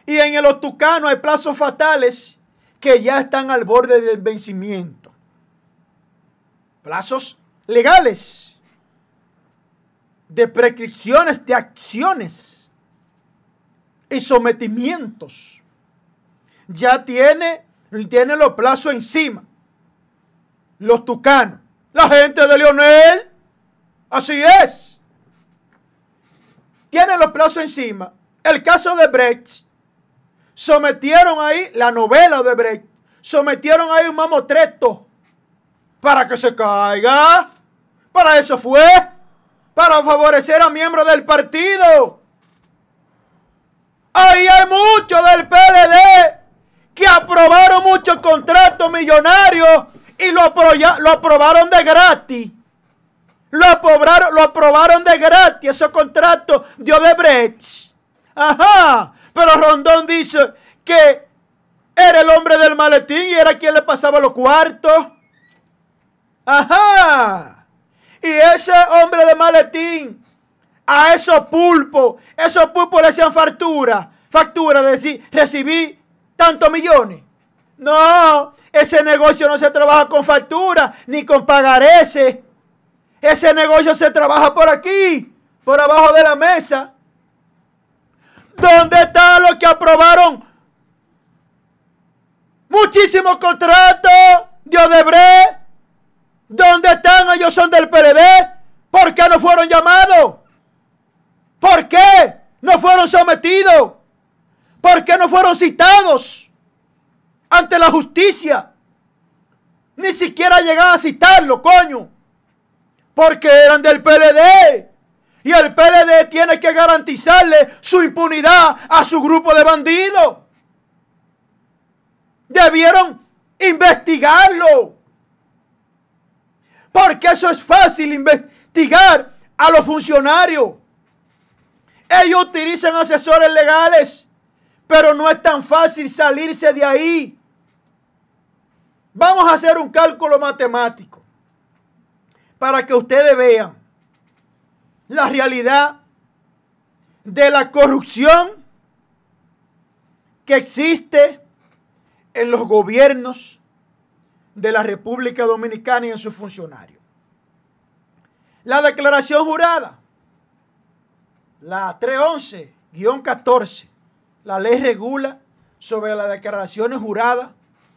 Y en el Otucano hay plazos fatales que ya están al borde del vencimiento. Plazos legales de prescripciones de acciones y sometimientos. Ya tiene, tiene los plazos encima. Los tucanos. La gente de Leonel. Así es. Tiene los plazos encima. El caso de Brecht. Sometieron ahí la novela de Brecht. Sometieron ahí un mamotreto para que se caiga. Para eso fue para favorecer a miembros del partido. Ahí hay muchos del PLD que aprobaron muchos contratos millonarios y lo, lo aprobaron de gratis. Lo aprobaron, lo aprobaron de gratis esos contratos de Odebrecht. Ajá. Pero Rondón dice que era el hombre del maletín y era quien le pasaba los cuartos. Ajá. Y ese hombre de maletín, a esos pulpos, esos pulpos le hacían factura, factura de decir, recibí tantos millones. No, ese negocio no se trabaja con factura ni con pagarese. Ese negocio se trabaja por aquí, por abajo de la mesa. ¿Dónde están los que aprobaron muchísimos contratos de Odebrecht? ¿Dónde están? Ellos son del PLD. ¿Por qué no fueron llamados? ¿Por qué no ¿Por qué no fueron citados ante la justicia? Ni siquiera llegaron a citarlo, coño. Porque eran del PLD. Y el PLD tiene que garantizarle su impunidad a su grupo de bandidos. Debieron investigarlo. Porque eso es fácil investigar a los funcionarios. Ellos utilizan asesores legales, pero no es tan fácil salirse de ahí. Vamos a hacer un cálculo matemático para que ustedes vean la realidad de la corrupción que existe en los gobiernos de la República Dominicana y en sus funcionarios. La declaración jurada, la 311-14, la ley regula sobre las declaraciones juradas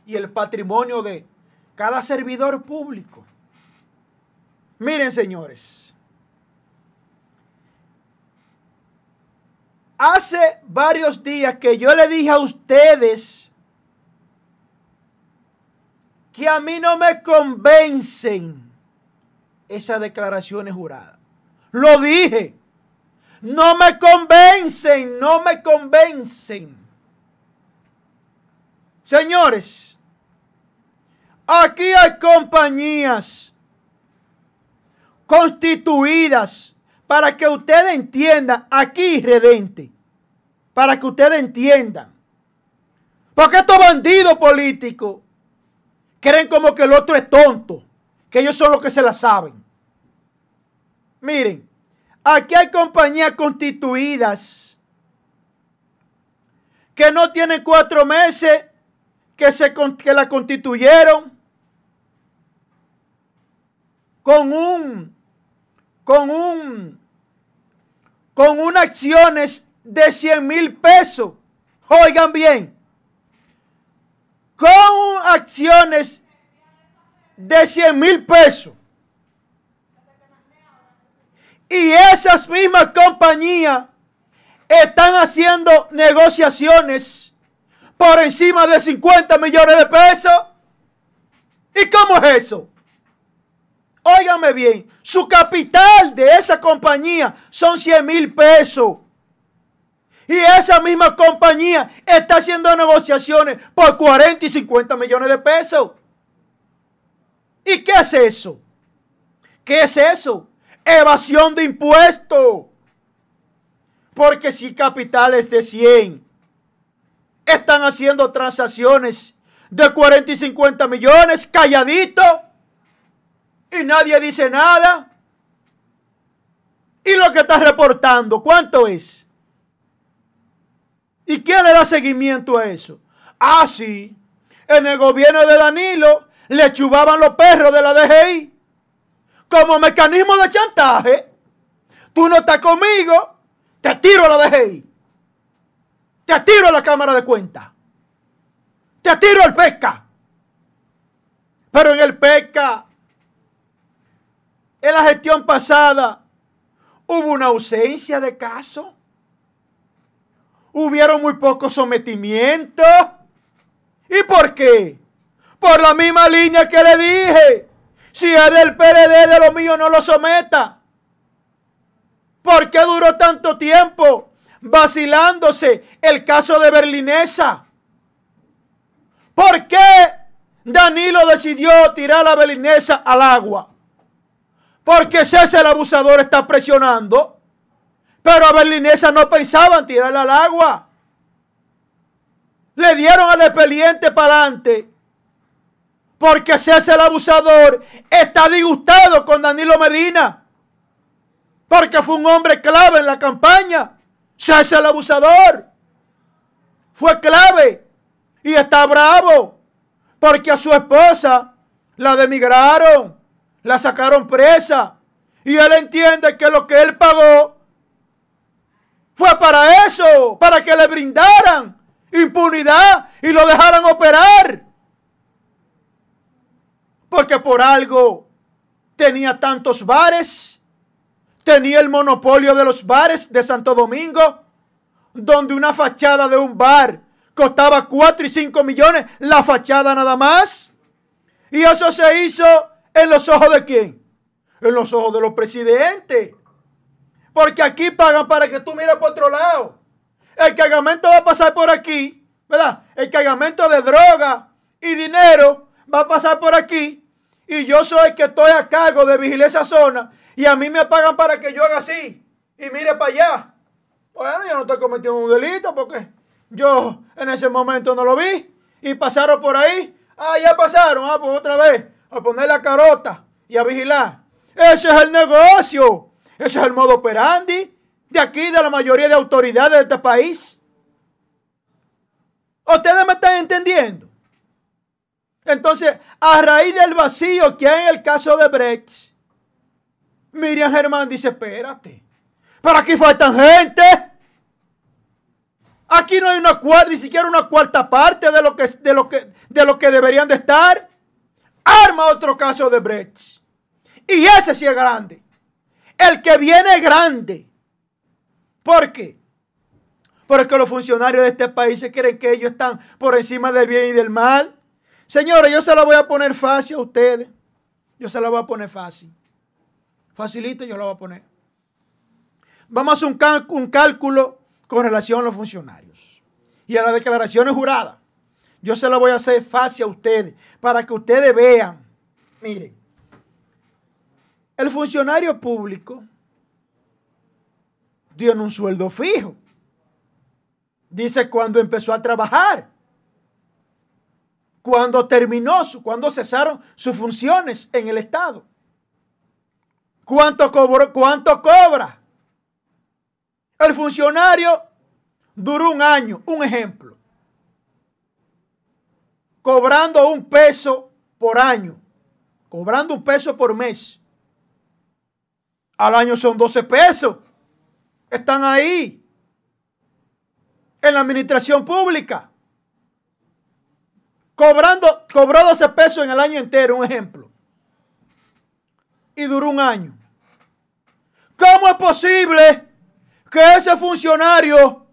y el patrimonio de cada servidor público. Miren, señores, hace varios días que yo le dije a ustedes que a mí no me convencen esas declaraciones juradas. Lo dije. No me convencen, no me convencen. Señores, aquí hay compañías constituidas para que ustedes entiendan, aquí redente, para que ustedes entiendan. Porque estos bandidos políticos creen como que el otro es tonto, que ellos son los que se la saben. Miren, aquí hay compañías constituidas que no tienen cuatro meses que, se, que la constituyeron con un, con un, con unas acciones de 100 mil pesos. Oigan bien, con acciones de 100 mil pesos. Y esas mismas compañías están haciendo negociaciones por encima de 50 millones de pesos. ¿Y cómo es eso? Óigame bien, su capital de esa compañía son 100 mil pesos. Y esa misma compañía está haciendo negociaciones por 40 y 50 millones de pesos. ¿Y qué es eso? ¿Qué es eso? Evasión de impuestos. Porque si capitales de 100 están haciendo transacciones de 40 y 50 millones calladito y nadie dice nada. ¿Y lo que está reportando? ¿Cuánto es? ¿Y quién le da seguimiento a eso? Ah, sí. En el gobierno de Danilo le chubaban los perros de la DGI como mecanismo de chantaje. Tú no estás conmigo, te tiro a la DGI. Te tiro a la Cámara de Cuentas. Te tiro al pesca. Pero en el pesca, en la gestión pasada, hubo una ausencia de caso. Hubieron muy pocos sometimientos. ¿Y por qué? Por la misma línea que le dije. Si es del PLD de lo mío, no lo someta. ¿Por qué duró tanto tiempo vacilándose el caso de Berlinesa? ¿Por qué Danilo decidió tirar a Berlinesa al agua? Porque César el abusador está presionando. Pero a Berlinesa no pensaban tirarla al agua. Le dieron al expediente para adelante. Porque César el abusador está disgustado con Danilo Medina. Porque fue un hombre clave en la campaña. César el abusador. Fue clave. Y está bravo. Porque a su esposa la demigraron. La sacaron presa. Y él entiende que lo que él pagó fue para eso. Para que le brindaran impunidad y lo dejaran operar. Porque por algo tenía tantos bares, tenía el monopolio de los bares de Santo Domingo, donde una fachada de un bar costaba 4 y 5 millones, la fachada nada más. Y eso se hizo en los ojos de quién? En los ojos de los presidentes. Porque aquí pagan para que tú mires por otro lado. El cargamento va a pasar por aquí, ¿verdad? El cargamento de droga y dinero va a pasar por aquí. Y yo soy el que estoy a cargo de vigilar esa zona. Y a mí me pagan para que yo haga así. Y mire para allá. Bueno, yo no estoy cometiendo un delito porque yo en ese momento no lo vi. Y pasaron por ahí. Ah, ya pasaron. Ah, pues otra vez. A poner la carota y a vigilar. Ese es el negocio. Ese es el modo operandi de aquí, de la mayoría de autoridades de este país. ¿Ustedes me están entendiendo? Entonces, a raíz del vacío que hay en el caso de Brecht, Miriam Germán dice, espérate, pero aquí faltan gente. Aquí no hay una cuarta, ni siquiera una cuarta parte de lo que, de lo que, de lo que deberían de estar. Arma otro caso de Brecht. Y ese sí es grande. El que viene grande. ¿Por qué? Porque los funcionarios de este país se creen que ellos están por encima del bien y del mal. Señores, yo se la voy a poner fácil a ustedes. Yo se la voy a poner fácil. Facilito yo la voy a poner. Vamos a hacer un, un cálculo con relación a los funcionarios y a las declaraciones juradas. Yo se la voy a hacer fácil a ustedes para que ustedes vean. Miren, el funcionario público tiene un sueldo fijo. Dice cuando empezó a trabajar. Cuando terminó, cuando cesaron sus funciones en el Estado. ¿Cuánto, ¿Cuánto cobra? El funcionario duró un año, un ejemplo. Cobrando un peso por año. Cobrando un peso por mes. Al año son 12 pesos. Están ahí. En la administración pública. Cobrando, cobró 12 pesos en el año entero, un ejemplo. Y duró un año. ¿Cómo es posible que ese funcionario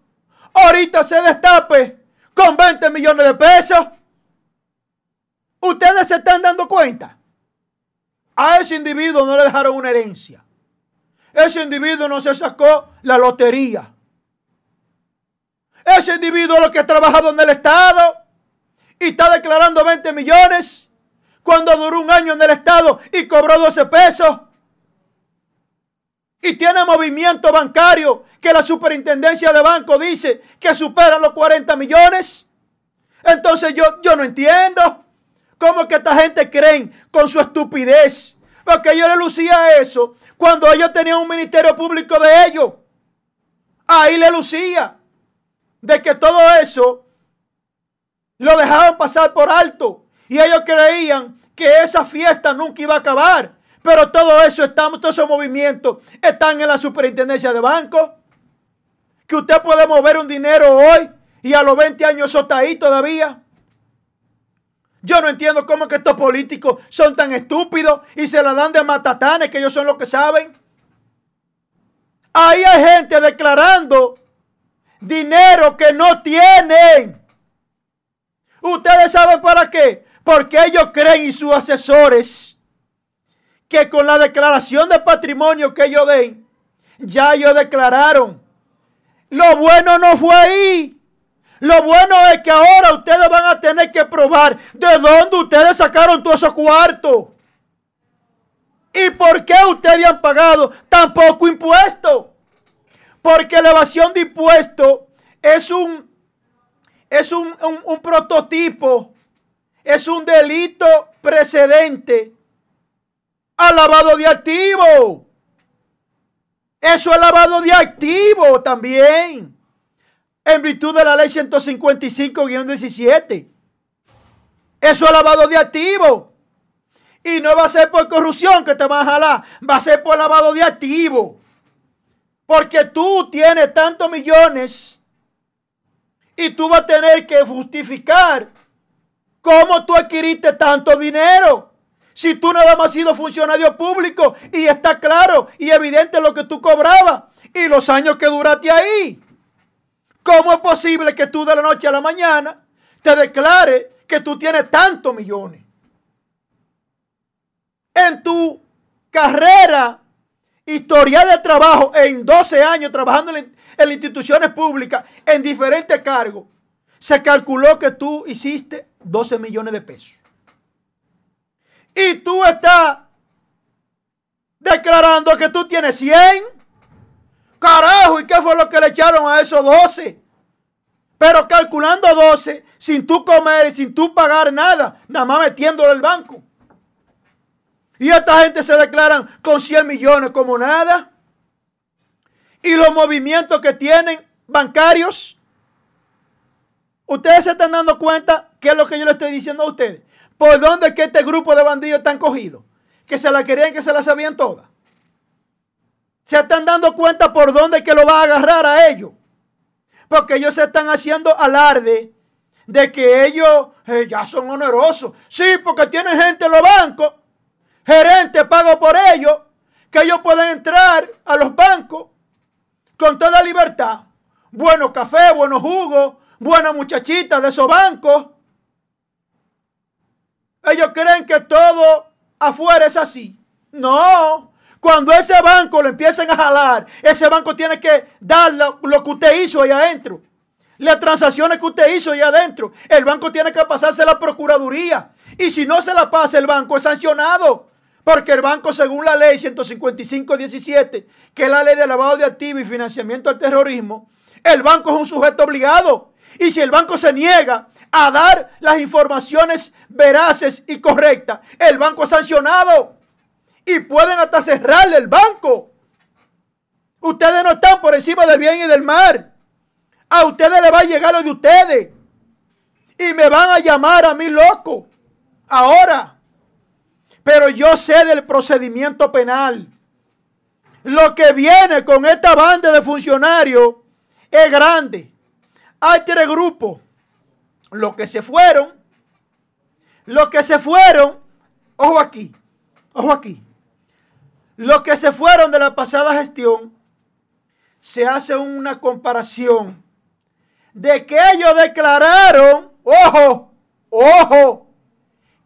ahorita se destape con 20 millones de pesos? ¿Ustedes se están dando cuenta? A ese individuo no le dejaron una herencia. Ese individuo no se sacó la lotería. Ese individuo lo que ha trabajado en el Estado y está declarando 20 millones cuando duró un año en el Estado y cobró 12 pesos. Y tiene movimiento bancario que la superintendencia de banco dice que supera los 40 millones. Entonces yo, yo no entiendo cómo que esta gente creen con su estupidez. Porque yo le lucía eso Cuando ellos tenían un ministerio público de ellos. Ahí le lucía de que todo eso lo dejaban pasar por alto. Y ellos creían que esa fiesta nunca iba a acabar. Pero todo eso, estamos, todos esos movimientos están en la superintendencia de banco. Que usted puede mover un dinero hoy y a los 20 años eso está ahí todavía. Yo no entiendo cómo que estos políticos son tan estúpidos y se la dan de matatanes que ellos son los que saben. Ahí hay gente declarando dinero que no tienen. ¿Ustedes saben para qué? Porque ellos creen y sus asesores que con la declaración de patrimonio que ellos den, ya ellos declararon. Lo bueno no fue ahí. Lo bueno es que ahora ustedes van a tener que probar de dónde ustedes sacaron todos esos cuartos. ¿Y por qué ustedes han pagado tan poco impuesto? Porque la evasión de impuestos es un, es un, un prototipo, es un delito precedente al lavado de activos. Eso es lavado de activos también en virtud de la ley 155-17. Eso es lavado de activos. Y no va a ser por corrupción que te van a jalar, va a ser por lavado de activos. Porque tú tienes tantos millones y tú vas a tener que justificar cómo tú adquiriste tanto dinero. Si tú nada más has sido funcionario público y está claro y evidente lo que tú cobrabas y los años que duraste ahí. ¿Cómo es posible que tú de la noche a la mañana te declares que tú tienes tantos millones? En tu carrera, historia de trabajo, en 12 años trabajando en, en instituciones públicas, en diferentes cargos, se calculó que tú hiciste 12 millones de pesos. Y tú estás declarando que tú tienes 100. Carajo, ¿y qué fue lo que le echaron a esos 12? Pero calculando 12, sin tú comer y sin tú pagar nada, nada más metiéndolo el banco. Y esta gente se declaran con 100 millones como nada. Y los movimientos que tienen bancarios. Ustedes se están dando cuenta qué es lo que yo le estoy diciendo a ustedes. ¿Por dónde que este grupo de bandidos están cogidos? Que se la querían, que se la sabían todas se están dando cuenta por dónde que lo va a agarrar a ellos. Porque ellos se están haciendo alarde de que ellos eh, ya son onerosos. Sí, porque tienen gente en los bancos, gerente pago por ellos, que ellos pueden entrar a los bancos con toda libertad. Buenos café, buenos jugos, buenas muchachitas de esos bancos. Ellos creen que todo afuera es así. No, cuando ese banco lo empiecen a jalar, ese banco tiene que dar lo, que usted hizo ahí adentro. Las transacciones que usted hizo ahí adentro. El banco tiene que pasarse a la Procuraduría. Y si no se la pasa el banco, es sancionado. Porque el banco, según la ley 155-17, que es la ley de lavado de activos y financiamiento al terrorismo, el banco es un sujeto obligado. Y si el banco se niega a dar las informaciones veraces y correctas, el banco es sancionado y pueden hasta cerrarle el banco. Ustedes no están por encima del bien y del mal. A ustedes les va a llegar lo de ustedes. Y me van a llamar a mí loco. Ahora. Pero yo sé del procedimiento penal. Lo que viene con esta banda de funcionarios es grande. Hay tres grupos. Los que se fueron. Los que se fueron. Ojo aquí. Ojo aquí. Los que se fueron de la pasada gestión, se hace una comparación de que ellos declararon, ojo, ojo,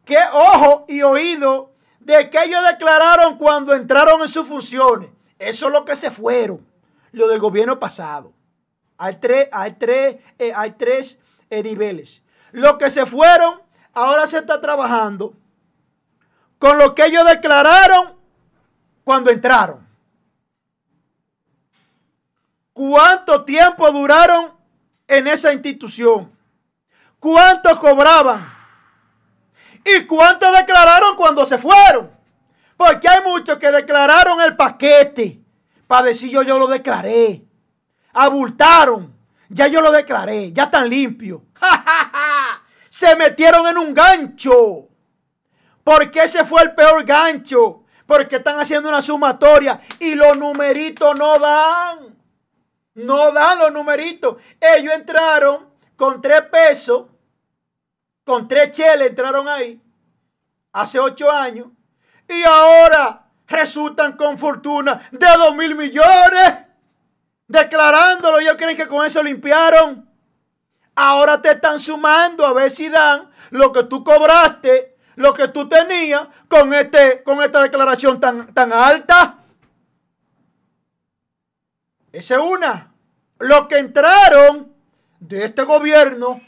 que ojo y oído, de que ellos declararon cuando entraron en sus funciones. Eso es lo que se fueron, lo del gobierno pasado. Hay tres, hay tres, eh, hay tres eh, niveles. Los que se fueron, ahora se está trabajando con lo que ellos declararon cuando entraron. ¿Cuánto tiempo duraron en esa institución? ¿Cuánto cobraban? ¿Y cuánto declararon cuando se fueron? Porque hay muchos que declararon el paquete para decir yo, lo declaré. Abultaron. Ya yo lo declaré. Ya están limpios. Se metieron en un gancho. Porque ese fue el peor gancho. Porque están haciendo una sumatoria y los numeritos no dan. No dan los numeritos. Ellos entraron con tres pesos, con tres cheles entraron ahí hace ocho años y ahora resultan con fortuna de dos mil millones declarándolo. Ellos creen que con eso limpiaron. Ahora te están sumando a ver si dan lo que tú cobraste, lo que tú tenías con, este, con esta declaración tan, tan alta. Esa es una. Los que entraron de este gobierno,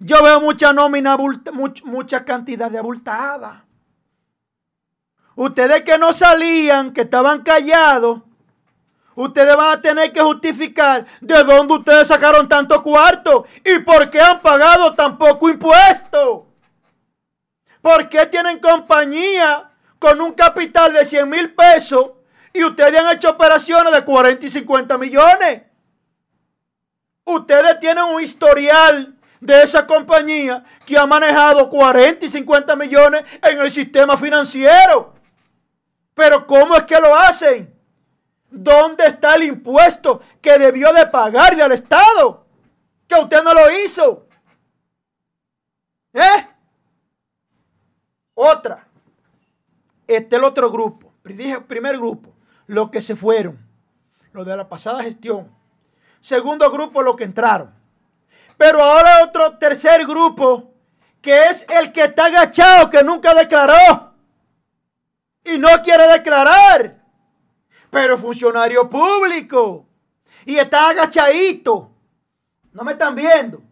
yo veo mucha nómina, mucha cantidad de abultada. Ustedes que no salían, que estaban callados, ustedes van a tener que justificar de dónde ustedes sacaron tanto cuarto y por qué han pagado tan poco impuesto. ¿Por qué tienen compañía con un capital de 100 mil pesos y ustedes han hecho operaciones de 40 y 50 millones? Ustedes tienen un historial de esa compañía que ha manejado 40 y 50 millones en el sistema financiero. Pero ¿cómo es que lo hacen? ¿Dónde está el impuesto que debió de pagarle al Estado? Que usted no lo hizo. ¿Eh? Otra. Este es el otro grupo. Dije primer grupo. Los que se fueron. Los de la pasada gestión segundo grupo los que entraron. Pero ahora otro tercer grupo, que es el que está agachado, que nunca declaró. Y no quiere declarar. Pero funcionario público. Y está agachadito. No me están viendo.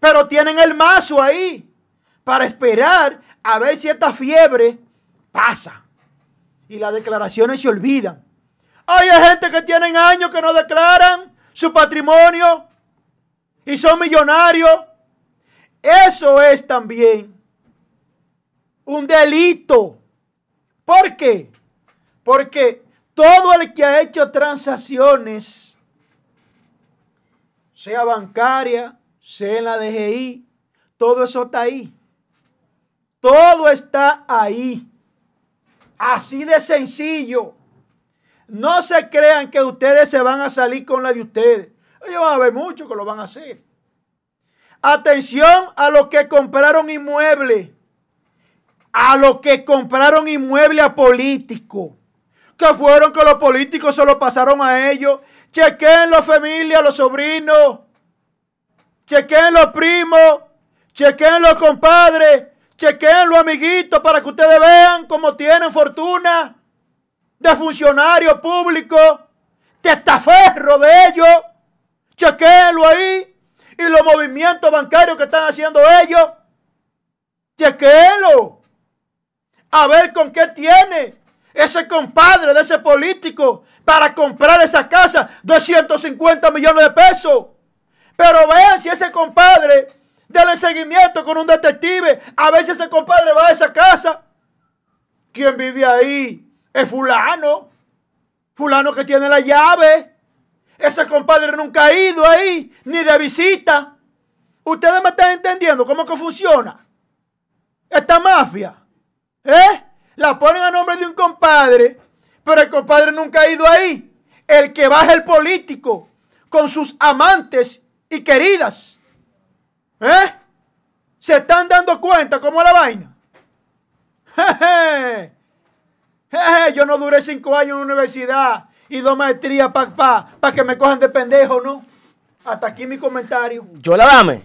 Pero tienen el mazo ahí para esperar a ver si esta fiebre pasa. Y las declaraciones se olvidan. Hay gente que tienen años que no declaran su patrimonio y son millonarios. Eso es también un delito. ¿Por qué? Porque todo el que ha hecho transacciones, sea bancaria, sea en la DGI, todo eso está ahí. Todo está ahí. Así de sencillo. No se crean que ustedes se van a salir con la de ustedes. Ellos van a ver mucho que lo van a hacer. Atención a los que compraron inmuebles. A los que compraron inmuebles a políticos. Que fueron que los políticos se lo pasaron a ellos. Chequen los familias, los sobrinos. Chequen los primos. Chequen los compadres. Chequen los amiguitos para que ustedes vean cómo tienen fortuna de funcionarios públicos, testaferro de ellos. Chequéenlo ahí. Y los movimientos bancarios que están haciendo ellos. Chequéenlo. A ver con qué tiene ese compadre de ese político para comprar esa casa 250 millones de pesos. Pero vean si ese compadre del seguimiento con un detective, a ver si ese compadre va a esa casa. ¿Quién vive ahí? Es fulano. Fulano que tiene la llave. Ese compadre nunca ha ido ahí, ni de visita. Ustedes me están entendiendo cómo que funciona. Esta mafia. ¿Eh? La ponen a nombre de un compadre, pero el compadre nunca ha ido ahí. El que baja el político con sus amantes y queridas. ¿Eh? ¿Se están dando cuenta cómo la vaina? Jeje. yo no duré cinco años en la universidad y dos maestrías para que me cojan de pendejo, ¿no? Hasta aquí mi comentario. Yo la dame,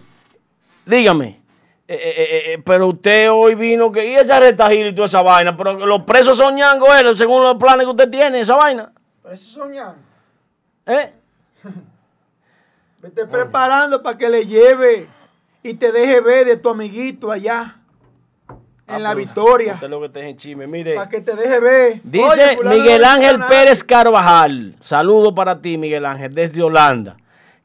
dígame. Eh, eh, eh, pero usted hoy vino que y esa retajil y toda esa vaina, pero los presos son ñangos, según los planes que usted tiene, esa vaina. Presos son ñangos. ¿Eh? Vete preparando para que le lleve y te deje ver de tu amiguito allá. En la victoria. Usted lo que te en chisme. Mire. Para que te deje ver. Dice Miguel Ángel Pérez Carvajal. Saludo para ti, Miguel Ángel, desde Holanda.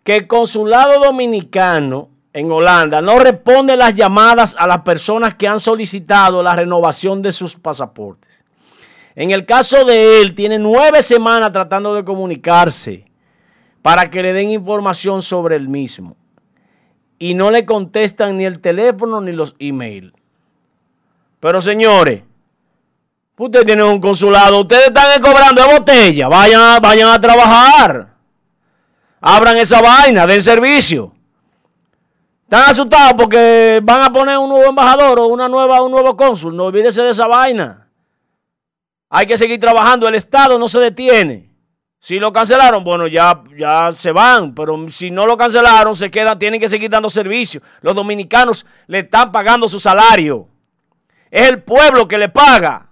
Que el consulado dominicano en Holanda no responde las llamadas a las personas que han solicitado la renovación de sus pasaportes. En el caso de él, tiene nueve semanas tratando de comunicarse para que le den información sobre el mismo. Y no le contestan ni el teléfono ni los emails. Pero señores, ustedes tienen un consulado, ustedes están cobrando de botella, vayan, vayan a trabajar. Abran esa vaina, den servicio. Están asustados porque van a poner un nuevo embajador o una nueva, un nuevo cónsul. No olvídese de esa vaina. Hay que seguir trabajando. El Estado no se detiene. Si lo cancelaron, bueno, ya, ya se van. Pero si no lo cancelaron, se quedan, tienen que seguir dando servicio. Los dominicanos le están pagando su salario. Es el pueblo que le paga.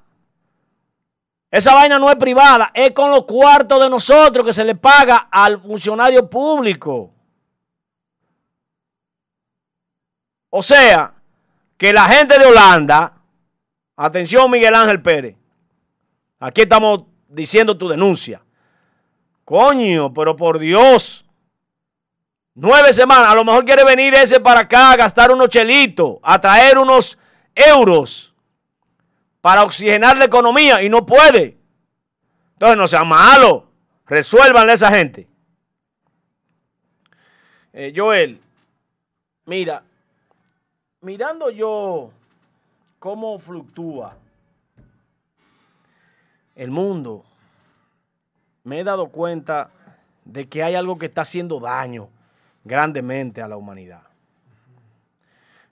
Esa vaina no es privada, es con los cuartos de nosotros que se le paga al funcionario público. O sea, que la gente de Holanda, atención Miguel Ángel Pérez, aquí estamos diciendo tu denuncia. Coño, pero por Dios, nueve semanas, a lo mejor quiere venir ese para acá a gastar unos chelitos, a traer unos euros para oxigenar la economía y no puede. Entonces no sea malo, resuélvanle a esa gente. Eh, Joel, mira, mirando yo cómo fluctúa el mundo, me he dado cuenta de que hay algo que está haciendo daño grandemente a la humanidad.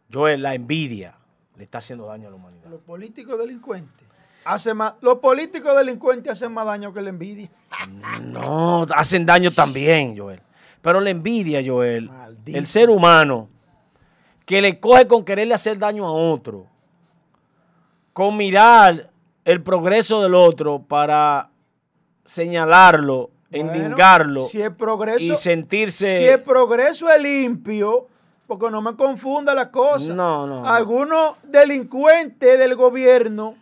Yo la envidia le está haciendo daño a la humanidad. Los políticos delincuentes. Hace más, los políticos delincuentes hacen más daño que la envidia. No, hacen daño también, Joel. Pero la envidia, Joel, el ser humano que le coge con quererle hacer daño a otro, con mirar el progreso del otro para señalarlo, endingarlo si el progreso, y sentirse... Si el progreso es limpio, porque no me confunda la cosa. No, no. Algunos delincuentes del gobierno,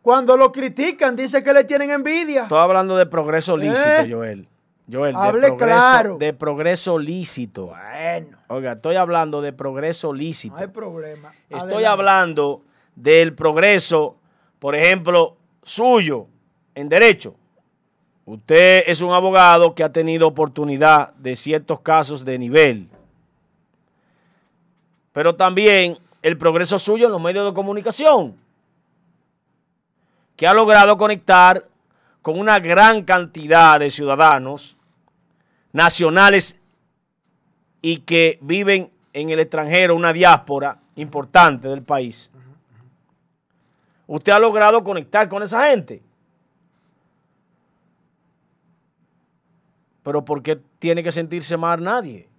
cuando lo critican, dicen que le tienen envidia. Estoy hablando de progreso lícito, ¿Eh? Joel. Joel, Hable de progreso, claro. De progreso lícito. Bueno. Oiga, estoy hablando de progreso lícito. No hay problema. Estoy Adelante. hablando del progreso, por ejemplo, suyo en derecho. Usted es un abogado que ha tenido oportunidad de ciertos casos de nivel. Pero también el progreso suyo en los medios de comunicación, que ha logrado conectar con una gran cantidad de ciudadanos nacionales y que viven en el extranjero, una diáspora importante del país. Usted ha logrado conectar con esa gente. Pero ¿por qué tiene que sentirse mal nadie?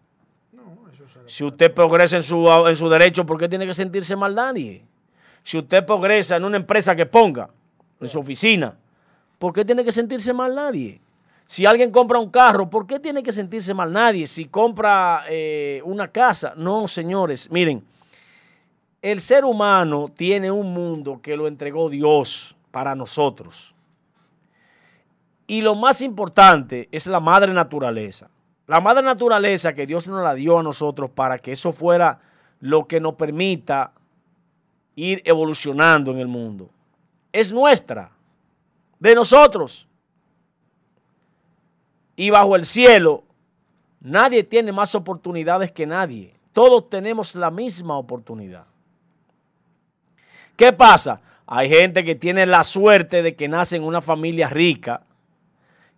Si usted progresa en su, en su derecho, ¿por qué tiene que sentirse mal nadie? Si usted progresa en una empresa que ponga, en su oficina, ¿por qué tiene que sentirse mal nadie? Si alguien compra un carro, ¿por qué tiene que sentirse mal nadie? Si compra eh, una casa, no, señores, miren, el ser humano tiene un mundo que lo entregó Dios para nosotros. Y lo más importante es la madre naturaleza. La madre naturaleza que Dios nos la dio a nosotros para que eso fuera lo que nos permita ir evolucionando en el mundo. Es nuestra, de nosotros. Y bajo el cielo, nadie tiene más oportunidades que nadie. Todos tenemos la misma oportunidad. ¿Qué pasa? Hay gente que tiene la suerte de que nace en una familia rica,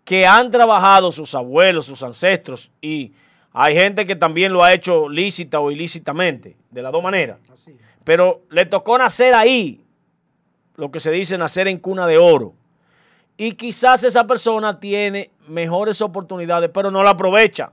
que han trabajado sus abuelos, sus ancestros, y hay gente que también lo ha hecho lícita o ilícitamente, de las dos maneras. Pero le tocó nacer ahí, lo que se dice nacer en cuna de oro. Y quizás esa persona tiene mejores oportunidades, pero no la aprovecha.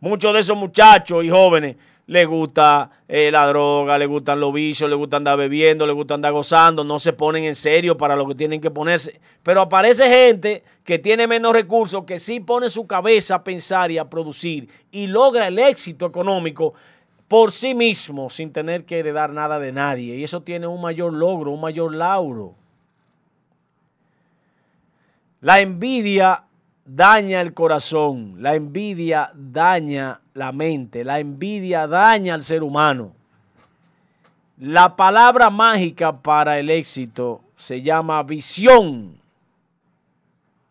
Muchos de esos muchachos y jóvenes les gusta eh, la droga, les gustan los vicios, les gusta andar bebiendo, les gusta andar gozando, no se ponen en serio para lo que tienen que ponerse. Pero aparece gente que tiene menos recursos, que sí pone su cabeza a pensar y a producir y logra el éxito económico por sí mismo sin tener que heredar nada de nadie. Y eso tiene un mayor logro, un mayor lauro. La envidia daña el corazón, la envidia daña la mente, la envidia daña al ser humano. La palabra mágica para el éxito se llama visión.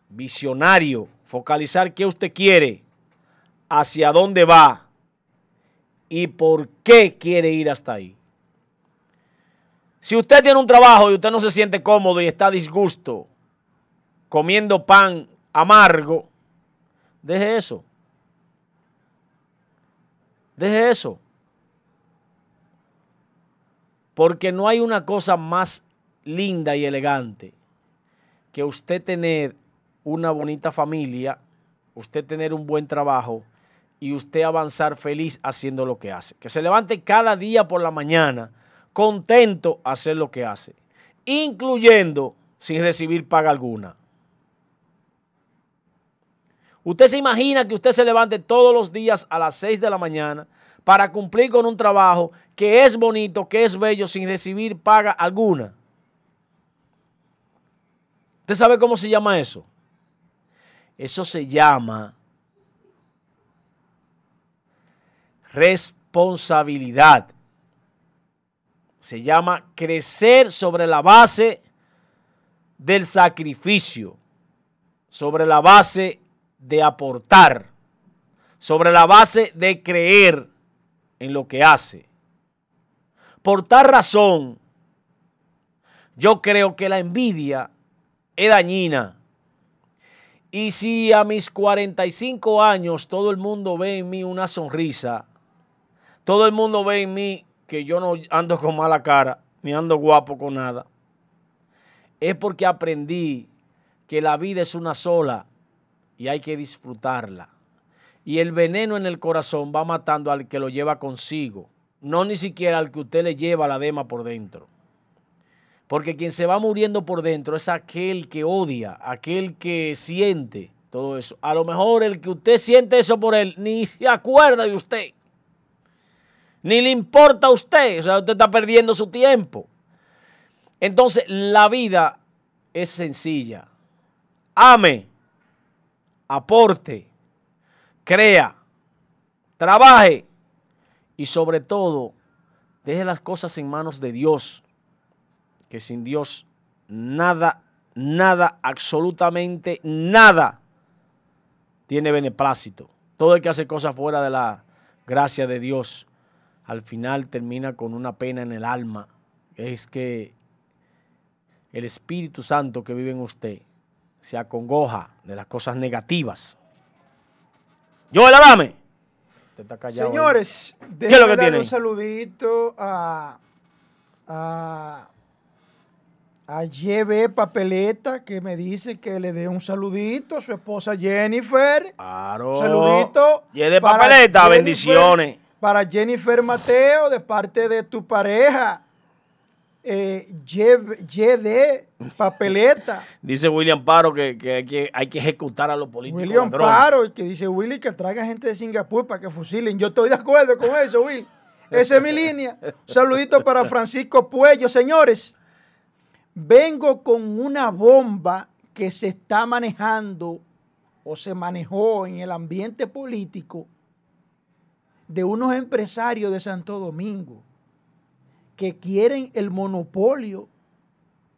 Visionario, focalizar qué usted quiere, hacia dónde va y por qué quiere ir hasta ahí. Si usted tiene un trabajo y usted no se siente cómodo y está disgusto comiendo pan amargo, deje eso. Deje eso. Porque no hay una cosa más linda y elegante que usted tener una bonita familia, usted tener un buen trabajo y usted avanzar feliz haciendo lo que hace. Que se levante cada día por la mañana contento a hacer lo que hace, incluyendo sin recibir paga alguna. Usted se imagina que usted se levante todos los días a las 6 de la mañana para cumplir con un trabajo que es bonito, que es bello, sin recibir paga alguna. ¿Usted sabe cómo se llama eso? Eso se llama responsabilidad. Se llama crecer sobre la base del sacrificio, sobre la base de aportar, sobre la base de creer en lo que hace. Por tal razón, yo creo que la envidia es dañina. Y si a mis 45 años todo el mundo ve en mí una sonrisa, todo el mundo ve en mí que yo no ando con mala cara, ni ando guapo con nada, es porque aprendí que la vida es una sola y hay que disfrutarla. Y el veneno en el corazón va matando al que lo lleva consigo, no ni siquiera al que usted le lleva la dema por dentro. Porque quien se va muriendo por dentro es aquel que odia, aquel que siente todo eso. A lo mejor el que usted siente eso por él, ni se acuerda de usted. Ni le importa a usted. O sea, usted está perdiendo su tiempo. Entonces, la vida es sencilla. Ame, aporte, crea, trabaje y sobre todo, deje las cosas en manos de Dios que sin Dios nada, nada, absolutamente nada tiene beneplácito. Todo el que hace cosas fuera de la gracia de Dios, al final termina con una pena en el alma. Es que el Espíritu Santo que vive en usted se acongoja de las cosas negativas. Yo el dame. Señores, ¿qué es lo que tiene? Un saludito a, a a JB Papeleta que me dice que le dé un saludito a su esposa Jennifer. Claro. Un saludito. JB Papeleta, bendiciones. Para Jennifer Mateo, de parte de tu pareja. Eh, JD Papeleta. dice William Paro que, hay que, hay que ejecutar a los políticos. William Paro, que dice Willy que traiga gente de Singapur para que fusilen. Yo estoy de acuerdo con eso, Will. Esa es mi línea. Un saludito para Francisco Puello. Señores, vengo con una bomba que se está manejando o se manejó en el ambiente político de unos empresarios de Santo Domingo que quieren el monopolio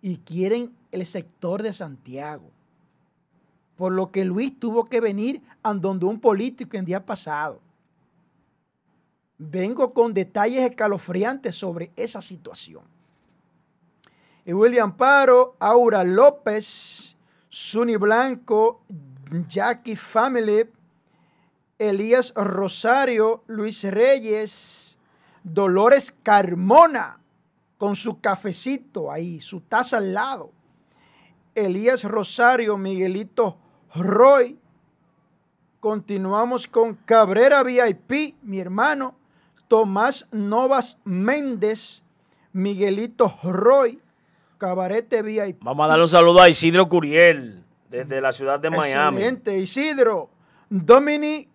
y quieren el sector de Santiago. Por lo que Luis tuvo que venir a donde un político en día pasado. Vengo con detalles escalofriantes sobre esa situación. William Paro, Aura López, Suni Blanco, Jackie Family, Elías Rosario, Luis Reyes, Dolores Carmona, con su cafecito ahí, su taza al lado. Elías Rosario, Miguelito Roy. Continuamos con Cabrera VIP, mi hermano. Tomás Novas Méndez, Miguelito Roy. Cabarete VIP. Vamos a darle un saludo a Isidro Curiel, desde la ciudad de Miami. Excelente, Isidro. Dominic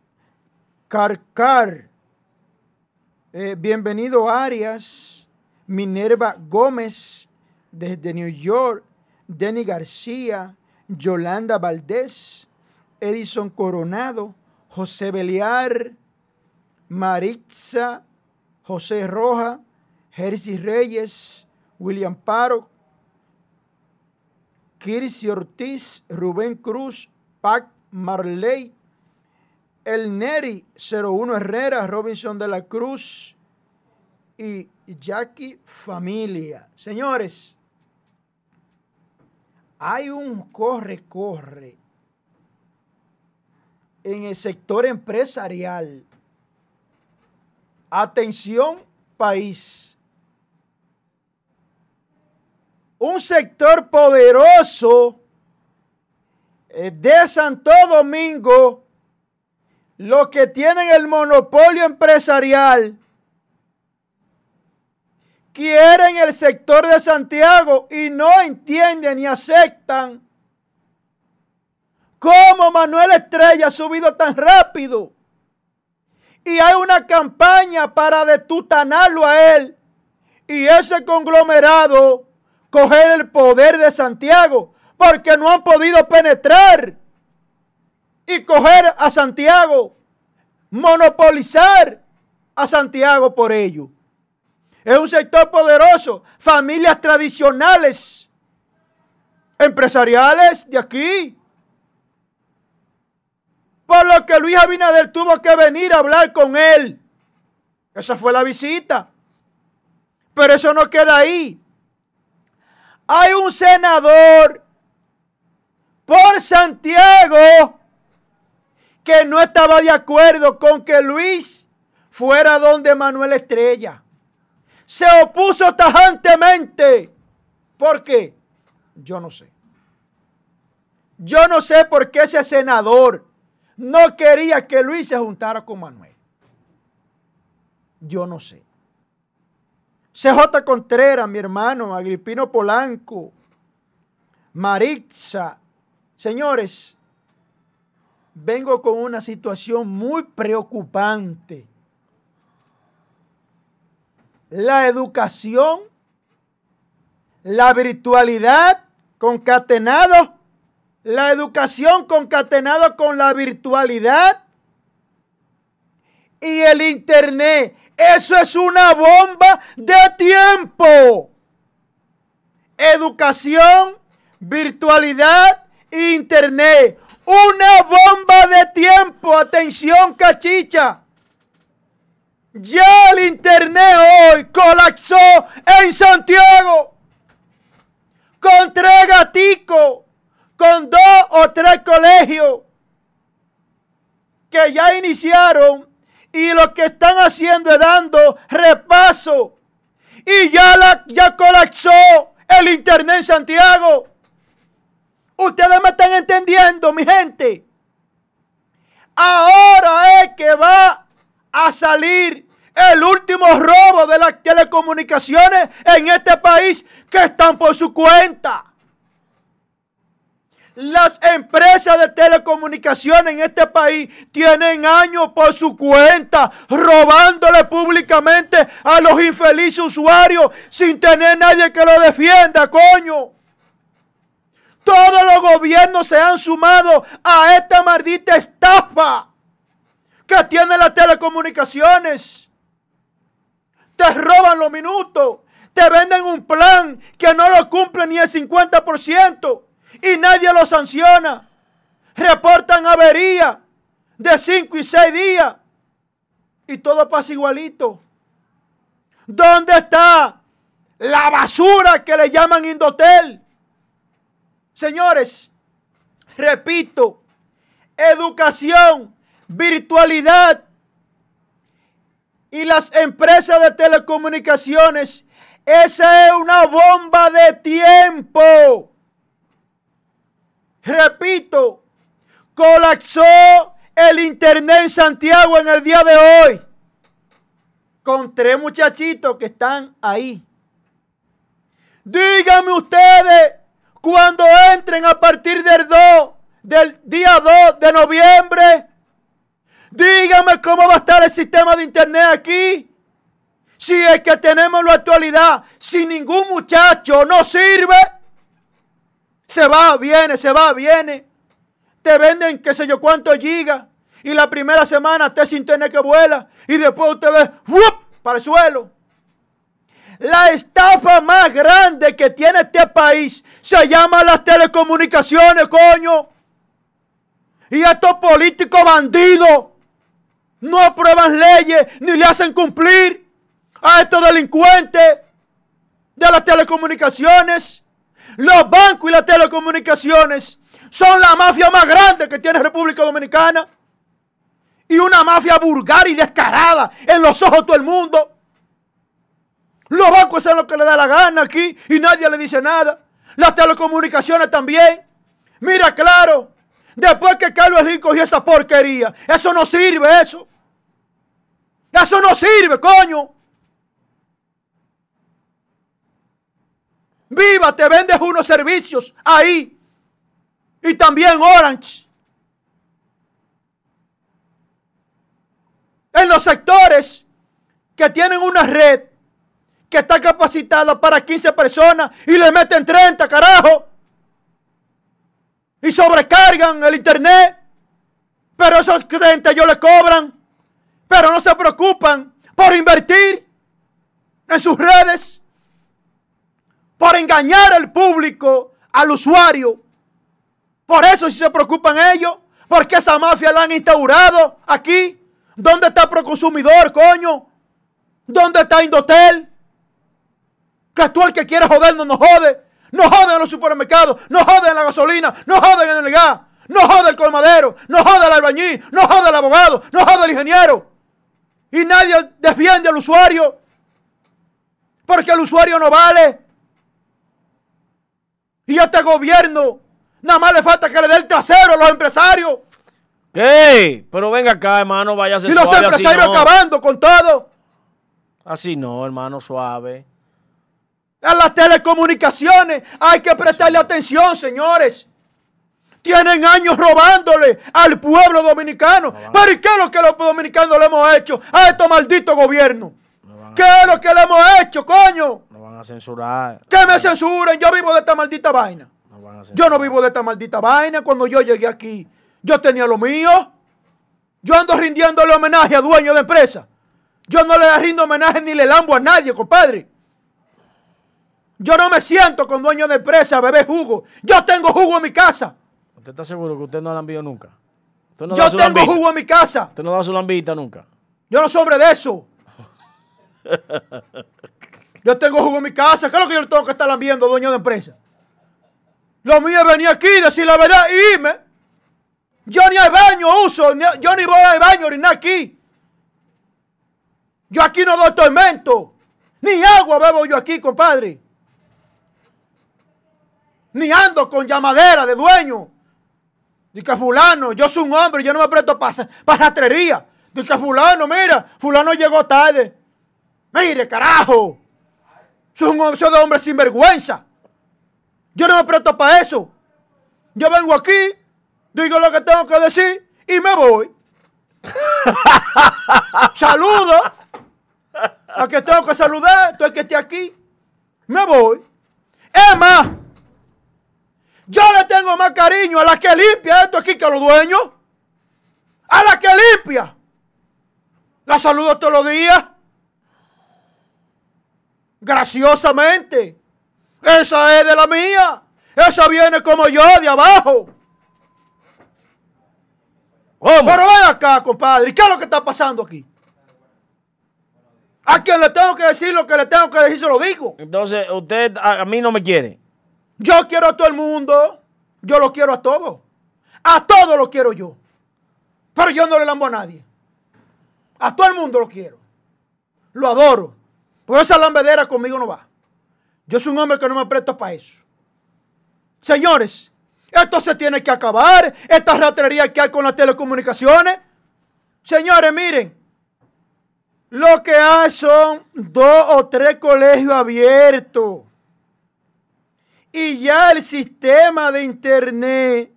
Carcar. Eh, bienvenido Arias. Minerva Gómez, desde New York. Denny García. Yolanda Valdés. Edison Coronado, José Beliar, Maritza, José Roja, Jersey Reyes, William Paro, Kirsi Ortiz, Rubén Cruz, Pac Marley, El Neri 01 Herrera, Robinson de la Cruz y Jackie Familia. Señores, hay un corre-corre en el sector empresarial. Atención, país. Un sector poderoso eh, de Santo Domingo, los que tienen el monopolio empresarial, quieren el sector de Santiago y no entienden ni aceptan cómo Manuel Estrella ha subido tan rápido. Y hay una campaña para detutanarlo a él y ese conglomerado coger el poder de Santiago porque no han podido penetrar y coger a Santiago, monopolizar a Santiago por ello. Es un sector poderoso, familias tradicionales, empresariales de aquí. Por lo que Luis Abinader tuvo que venir a hablar con él. Esa fue la visita. Pero eso no queda ahí. Hay un senador por Santiago que no estaba de acuerdo con que Luis fuera donde Manuel Estrella se opuso tajantemente. ¿Por qué? Yo no sé. Yo no sé por qué ese senador no quería que Luis se juntara con Manuel. Yo no sé. CJ Contreras, mi hermano, Agripino Polanco, Maritza. Señores, vengo con una situación muy preocupante la educación, la virtualidad concatenado, la educación concatenado con la virtualidad y el internet. Eso es una bomba de tiempo. Educación, virtualidad internet. Una bomba de tiempo. Atención, cachicha. Ya el internet hoy colapsó en Santiago con tres gaticos, con dos o tres colegios que ya iniciaron y lo que están haciendo es dando repaso y ya, la, ya colapsó el internet en Santiago. Ustedes me están entendiendo, mi gente. Ahora es que va a salir el último robo de las telecomunicaciones en este país que están por su cuenta. Las empresas de telecomunicaciones en este país tienen años por su cuenta robándole públicamente a los infelices usuarios sin tener nadie que lo defienda, coño. Todos los gobiernos se han sumado a esta maldita estafa que tienen las telecomunicaciones te roban los minutos, te venden un plan que no lo cumple ni el 50% y nadie lo sanciona. Reportan avería de 5 y 6 días y todo pasa igualito. ¿Dónde está la basura que le llaman Indotel? Señores, repito, educación, virtualidad y las empresas de telecomunicaciones. Esa es una bomba de tiempo. Repito, colapsó el internet en Santiago en el día de hoy. Con tres muchachitos que están ahí. Díganme ustedes cuando entren a partir del 2, del día 2 de noviembre Dígame cómo va a estar el sistema de internet aquí. Si es que tenemos la actualidad, si ningún muchacho no sirve, se va, viene, se va, viene. te venden qué sé yo cuánto gigas y la primera semana te sin tener que vuela y después usted ve para el suelo. La estafa más grande que tiene este país se llama las telecomunicaciones, coño. Y estos políticos bandidos no aprueban leyes ni le hacen cumplir a estos delincuentes de las telecomunicaciones. Los bancos y las telecomunicaciones son la mafia más grande que tiene República Dominicana. Y una mafia vulgar y descarada en los ojos de todo el mundo. Los bancos hacen lo que le da la gana aquí y nadie le dice nada. Las telecomunicaciones también. Mira, claro, después que Carlos Slim cogió esa porquería, eso no sirve, eso. Eso no sirve, coño. Viva, te vendes unos servicios ahí. Y también Orange. En los sectores que tienen una red que está capacitada para 15 personas y le meten 30, carajo. Y sobrecargan el internet. Pero esos 30 ellos le cobran. Pero no se preocupan por invertir en sus redes. Por engañar al público, al usuario. Por eso si se preocupan ellos. Porque esa mafia la han instaurado aquí. ¿Dónde está Proconsumidor, coño? ¿Dónde está Indotel? Que tú el que quiere jodernos nos jode. No joden en los supermercados, no joden en la gasolina, no joden en el gas, no jode el colmadero, no jode el albañil, no jode el abogado, no jode el ingeniero. Y nadie defiende al usuario. Porque el usuario no vale. Y este gobierno nada más le falta que le dé el trasero a los empresarios. ¿Ququé? Pero venga acá, hermano, váyase Y los suave, así empresarios no. acabando con todo. Así no, hermano, suave. A las telecomunicaciones hay que prestarle atención, señores. Tienen años robándole al pueblo dominicano. Pero ¿y qué es lo que los dominicanos le hemos hecho a estos malditos gobiernos? ¿Qué es lo que le hemos hecho, coño? me van a censurar. Que me censuren. Yo vivo de esta maldita vaina. me van a Yo no vivo de esta maldita vaina. Cuando yo llegué aquí, yo tenía lo mío. Yo ando rindiéndole homenaje a dueños de empresa. Yo no le rindo homenaje ni le lambo a nadie, compadre. Yo no me siento con dueño de empresa a beber jugo. Yo tengo jugo en mi casa. ¿Usted está seguro que usted no la envió nunca? ¿Usted no Yo tengo lambita? jugo en mi casa. ¿Usted no da su lambita nunca? Yo no sobre de eso. Yo tengo jugo en mi casa. ¿Qué es lo que yo tengo que estar viendo, dueño de empresa? Lo mío es venir aquí, decir la verdad y irme. Yo ni al baño uso, ni- yo ni voy al baño ni nada aquí. Yo aquí no doy tormento. Ni agua bebo yo aquí, compadre. Ni ando con llamadera de dueño. Dice fulano, yo soy un hombre, yo no me presto para pa rastrería. Dice fulano, mira, fulano llegó tarde. Mire, carajo. Soy un hombre, soy de hombre sin vergüenza. Yo no me presto para eso. Yo vengo aquí, digo lo que tengo que decir y me voy. Saludo a que tengo que saludar, todo el que esté aquí. Me voy. Es más, yo le tengo más cariño a la que limpia esto aquí que a los dueños. A la que limpia. La saludo todos los días. Graciosamente. Esa es de la mía. Esa viene como yo, de abajo. ¿Cómo? Pero ven acá, compadre. ¿Qué es lo que está pasando aquí? A quien le tengo que decir lo que le tengo que decir, se lo digo. Entonces, usted a, a mí no me quiere. Yo quiero a todo el mundo. Yo lo quiero a todos. A todos lo quiero yo. Pero yo no le lambo a nadie. A todo el mundo lo quiero. Lo adoro. Pero esa lambedera conmigo no va. Yo soy un hombre que no me presto para eso. Señores, esto se tiene que acabar. Esta ratrería que hay con las telecomunicaciones. Señores, miren. Lo que hay son dos o tres colegios abiertos. Y ya el sistema de internet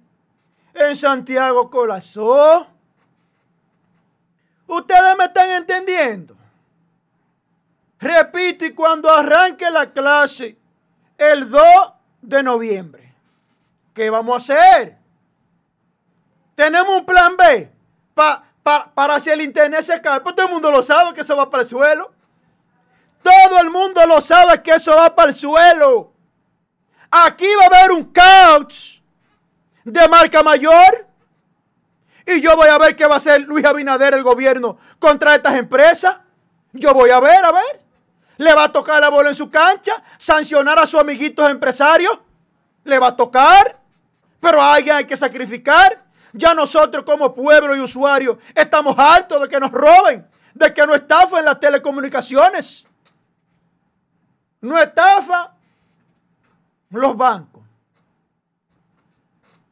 en Santiago colapsó. Ustedes me están entendiendo. Repito, y cuando arranque la clase el 2 de noviembre, ¿qué vamos a hacer? Tenemos un plan B para si el internet se cae. Pues todo el mundo lo sabe que eso va para el suelo. Todo el mundo lo sabe que eso va para el suelo. Aquí va a haber un couch de marca mayor. Y yo voy a ver qué va a hacer Luis Abinader, el gobierno, contra estas empresas. Yo voy a ver, a ver. Le va a tocar la bola en su cancha, sancionar a sus amiguitos empresarios. Le va a tocar. Pero a alguien hay que sacrificar. Ya nosotros como pueblo y usuarios estamos hartos de que nos roben, de que nos estafen las telecomunicaciones. No estafa los bancos.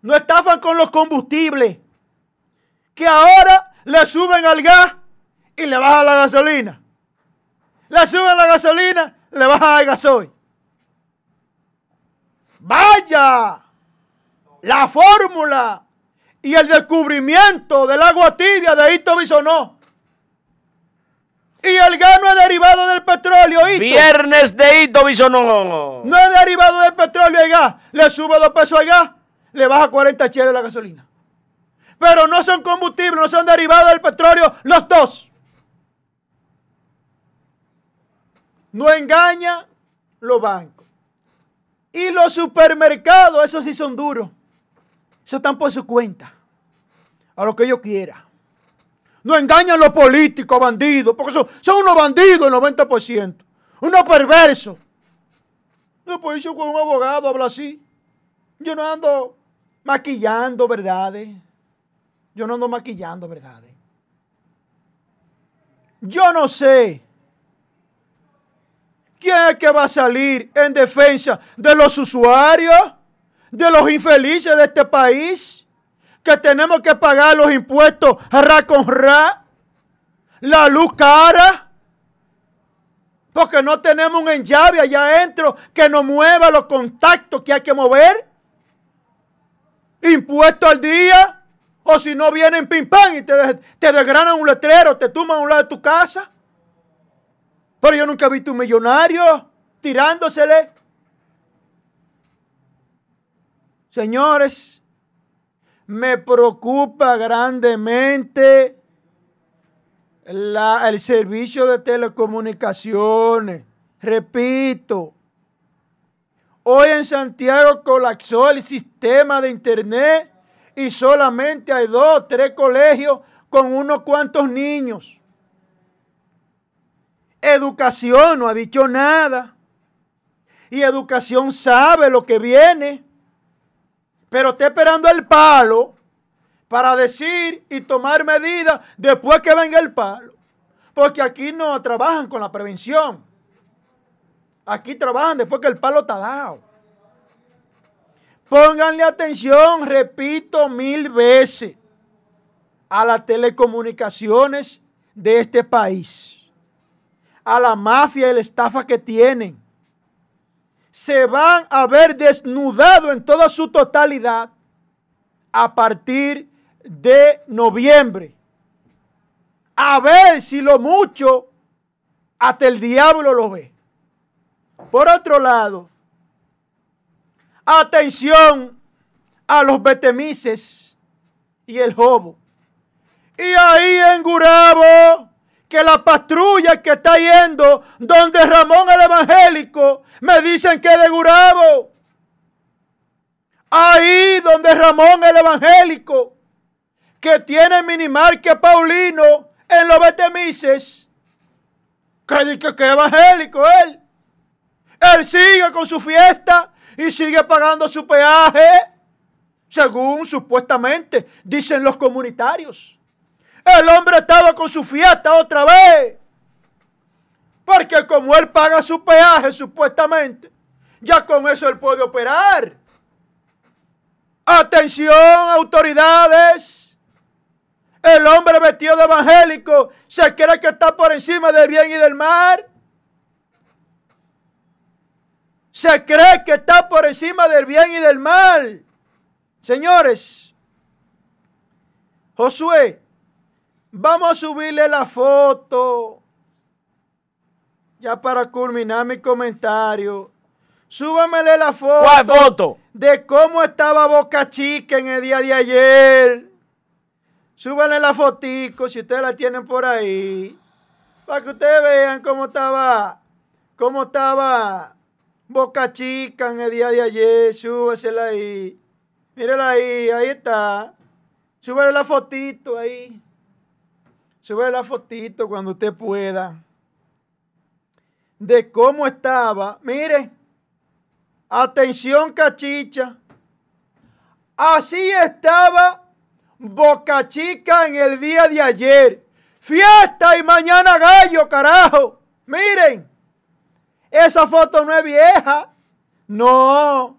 No estafan con los combustibles. Que ahora le suben al gas y le bajan la gasolina. Le suben la gasolina, le bajan el gasoil. Vaya, la fórmula y el descubrimiento del agua tibia de Hito Bisonó. Y el gas no es derivado del petróleo. Viernes de Hito Bisonó. No es derivado del petróleo y gas. Le sube dos pesos al gas, le baja 40 cheles la gasolina. Pero no son combustibles, no son derivados del petróleo los dos. No engaña los bancos. Y los supermercados, esos sí son duros. Eso están por su cuenta a lo que yo quiera. No engañan los políticos, bandidos, porque son, son unos bandidos el 90%. Unos perversos. Pues yo con un abogado habla así. Yo no ando maquillando verdades. Yo no ando maquillando verdades. Yo no sé quién es que va a salir en defensa de los usuarios, de los infelices de este país que tenemos que pagar los impuestos ra con ra, la luz cara, porque no tenemos un enllave allá adentro que nos mueva los contactos que hay que mover. Impuesto al día, o si no vienen pim pam y te, te desgranan un letrero, te tuman a un lado de tu casa. Pero yo nunca he visto un millonario tirándosele. Señores, me preocupa grandemente el servicio de telecomunicaciones. Repito, hoy en Santiago colapsó el sistema de internet y solamente hay dos, tres colegios con unos cuantos niños. Educación no ha dicho nada. Y educación sabe lo que viene pero está esperando el palo para decir y tomar medidas después que venga el palo. Porque aquí no trabajan con la prevención. Aquí trabajan después que el palo está dado. Pónganle atención, repito mil veces, a las telecomunicaciones de este país, a la mafia y la estafa que tienen se van a ver desnudados en toda su totalidad a partir de noviembre. A ver si lo mucho hasta el diablo lo ve. Por otro lado, atención a los betemises y el jobo. Y ahí en Gurabo que la patrulla que está yendo donde Ramón el Evangélico me dicen que es de Gurabo. Ahí donde Ramón el Evangélico, que tiene que Paulino en los Betemises, que que es evangélico él. Él sigue con su fiesta y sigue pagando su peaje, según supuestamente dicen los comunitarios. El hombre estaba con su fiesta otra vez. Porque como él paga su peaje supuestamente, ya con eso él puede operar. Atención, autoridades. El hombre vestido de evangélico se cree que está por encima del bien y del mal. Se cree que está por encima del bien y del mal. Señores, Josué Vamos a subirle la foto. Ya para culminar mi comentario. Súbamele la foto. ¿Cuál foto? De cómo estaba Boca Chica en el día de ayer. Súbanle la fotico si ustedes la tienen por ahí. Para que ustedes vean cómo estaba, cómo estaba Boca Chica en el día de ayer. Súbasela ahí. Mírala ahí, ahí está. Súbele la fotito ahí. Súbele la fotito cuando usted pueda. De cómo estaba. Mire. Atención, cachicha. Así estaba Boca Chica en el día de ayer. Fiesta y mañana gallo, carajo. Miren, esa foto no es vieja. No.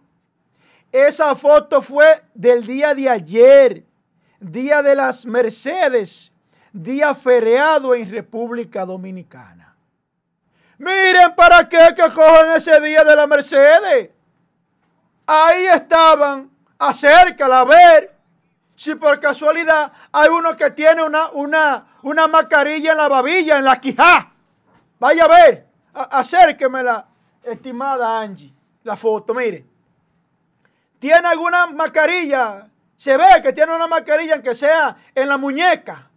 Esa foto fue del día de ayer, día de las Mercedes, día feriado en República Dominicana. Miren para qué que cogen ese día de la Mercedes. Ahí estaban, acércala a ver si por casualidad hay uno que tiene una, una, una mascarilla en la babilla, en la quijá. Vaya a ver, acérquemela, estimada Angie, la foto, mire. ¿Tiene alguna mascarilla? Se ve que tiene una mascarilla aunque sea en la muñeca.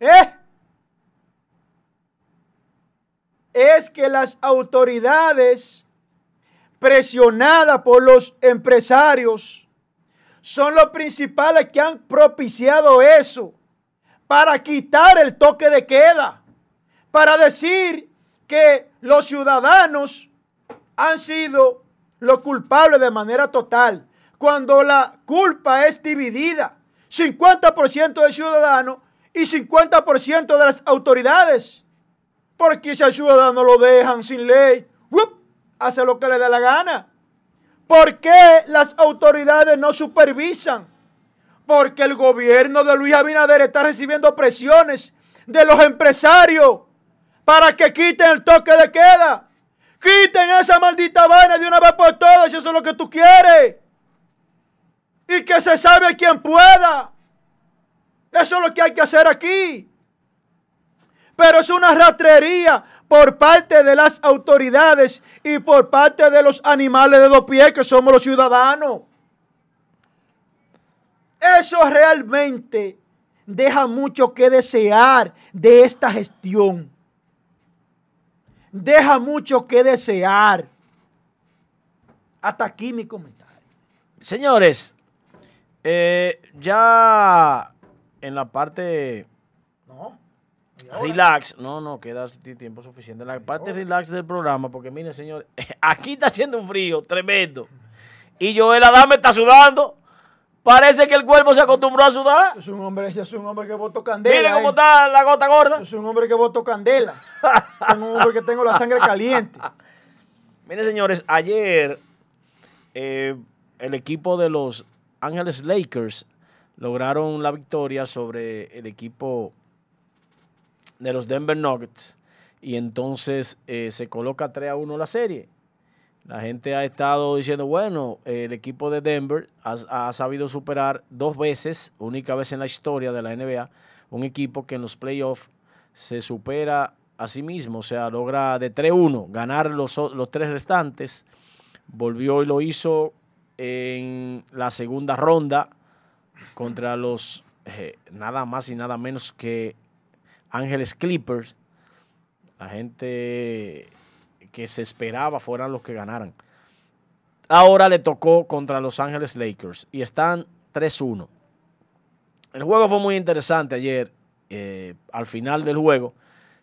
¿Eh? Es que las autoridades presionadas por los empresarios son los principales que han propiciado eso para quitar el toque de queda, para decir que los ciudadanos han sido los culpables de manera total, cuando la culpa es dividida, 50% del ciudadano y 50% de las autoridades, porque si al ciudadano lo dejan sin ley, hace lo que le da la gana. ¿Por qué las autoridades no supervisan? Porque el gobierno de Luis Abinader está recibiendo presiones de los empresarios para que quiten el toque de queda. Quiten esa maldita vaina de una vez por todas si eso es lo que tú quieres. Y que se sabe quien pueda. Eso es lo que hay que hacer aquí. Pero es una ratrería por parte de las autoridades y por parte de los animales de dos pies que somos los ciudadanos. Eso realmente deja mucho que desear de esta gestión. Deja mucho que desear. Hasta aquí mi comentario. Señores, eh, ya en la parte Relax, no, no, queda tiempo suficiente. La parte relax del programa, porque miren, señor, aquí está haciendo un frío tremendo. Y Joel Adame está sudando. Parece que el cuerpo se acostumbró a sudar. Es un hombre, es un hombre que votó candela. Mire cómo está la gota gorda. Es un hombre que votó candela. es un hombre que tengo la sangre caliente. Miren, señores, ayer eh, el equipo de los Ángeles Lakers lograron la victoria sobre el equipo de los Denver Nuggets y entonces eh, se coloca 3 a 1 la serie. La gente ha estado diciendo, bueno, el equipo de Denver ha, sabido superar dos veces, única vez en la historia de la NBA, un equipo que en los playoffs se supera a sí mismo, o sea, logra de 3-1 ganar los, los tres restantes. Volvió y lo hizo en la segunda ronda contra los eh, nada más y nada menos que Ángeles Clippers, la gente que se esperaba fueran los que ganaran. Ahora le tocó contra Los Ángeles Lakers y están 3-1. El juego fue muy interesante ayer. Eh, al final del juego,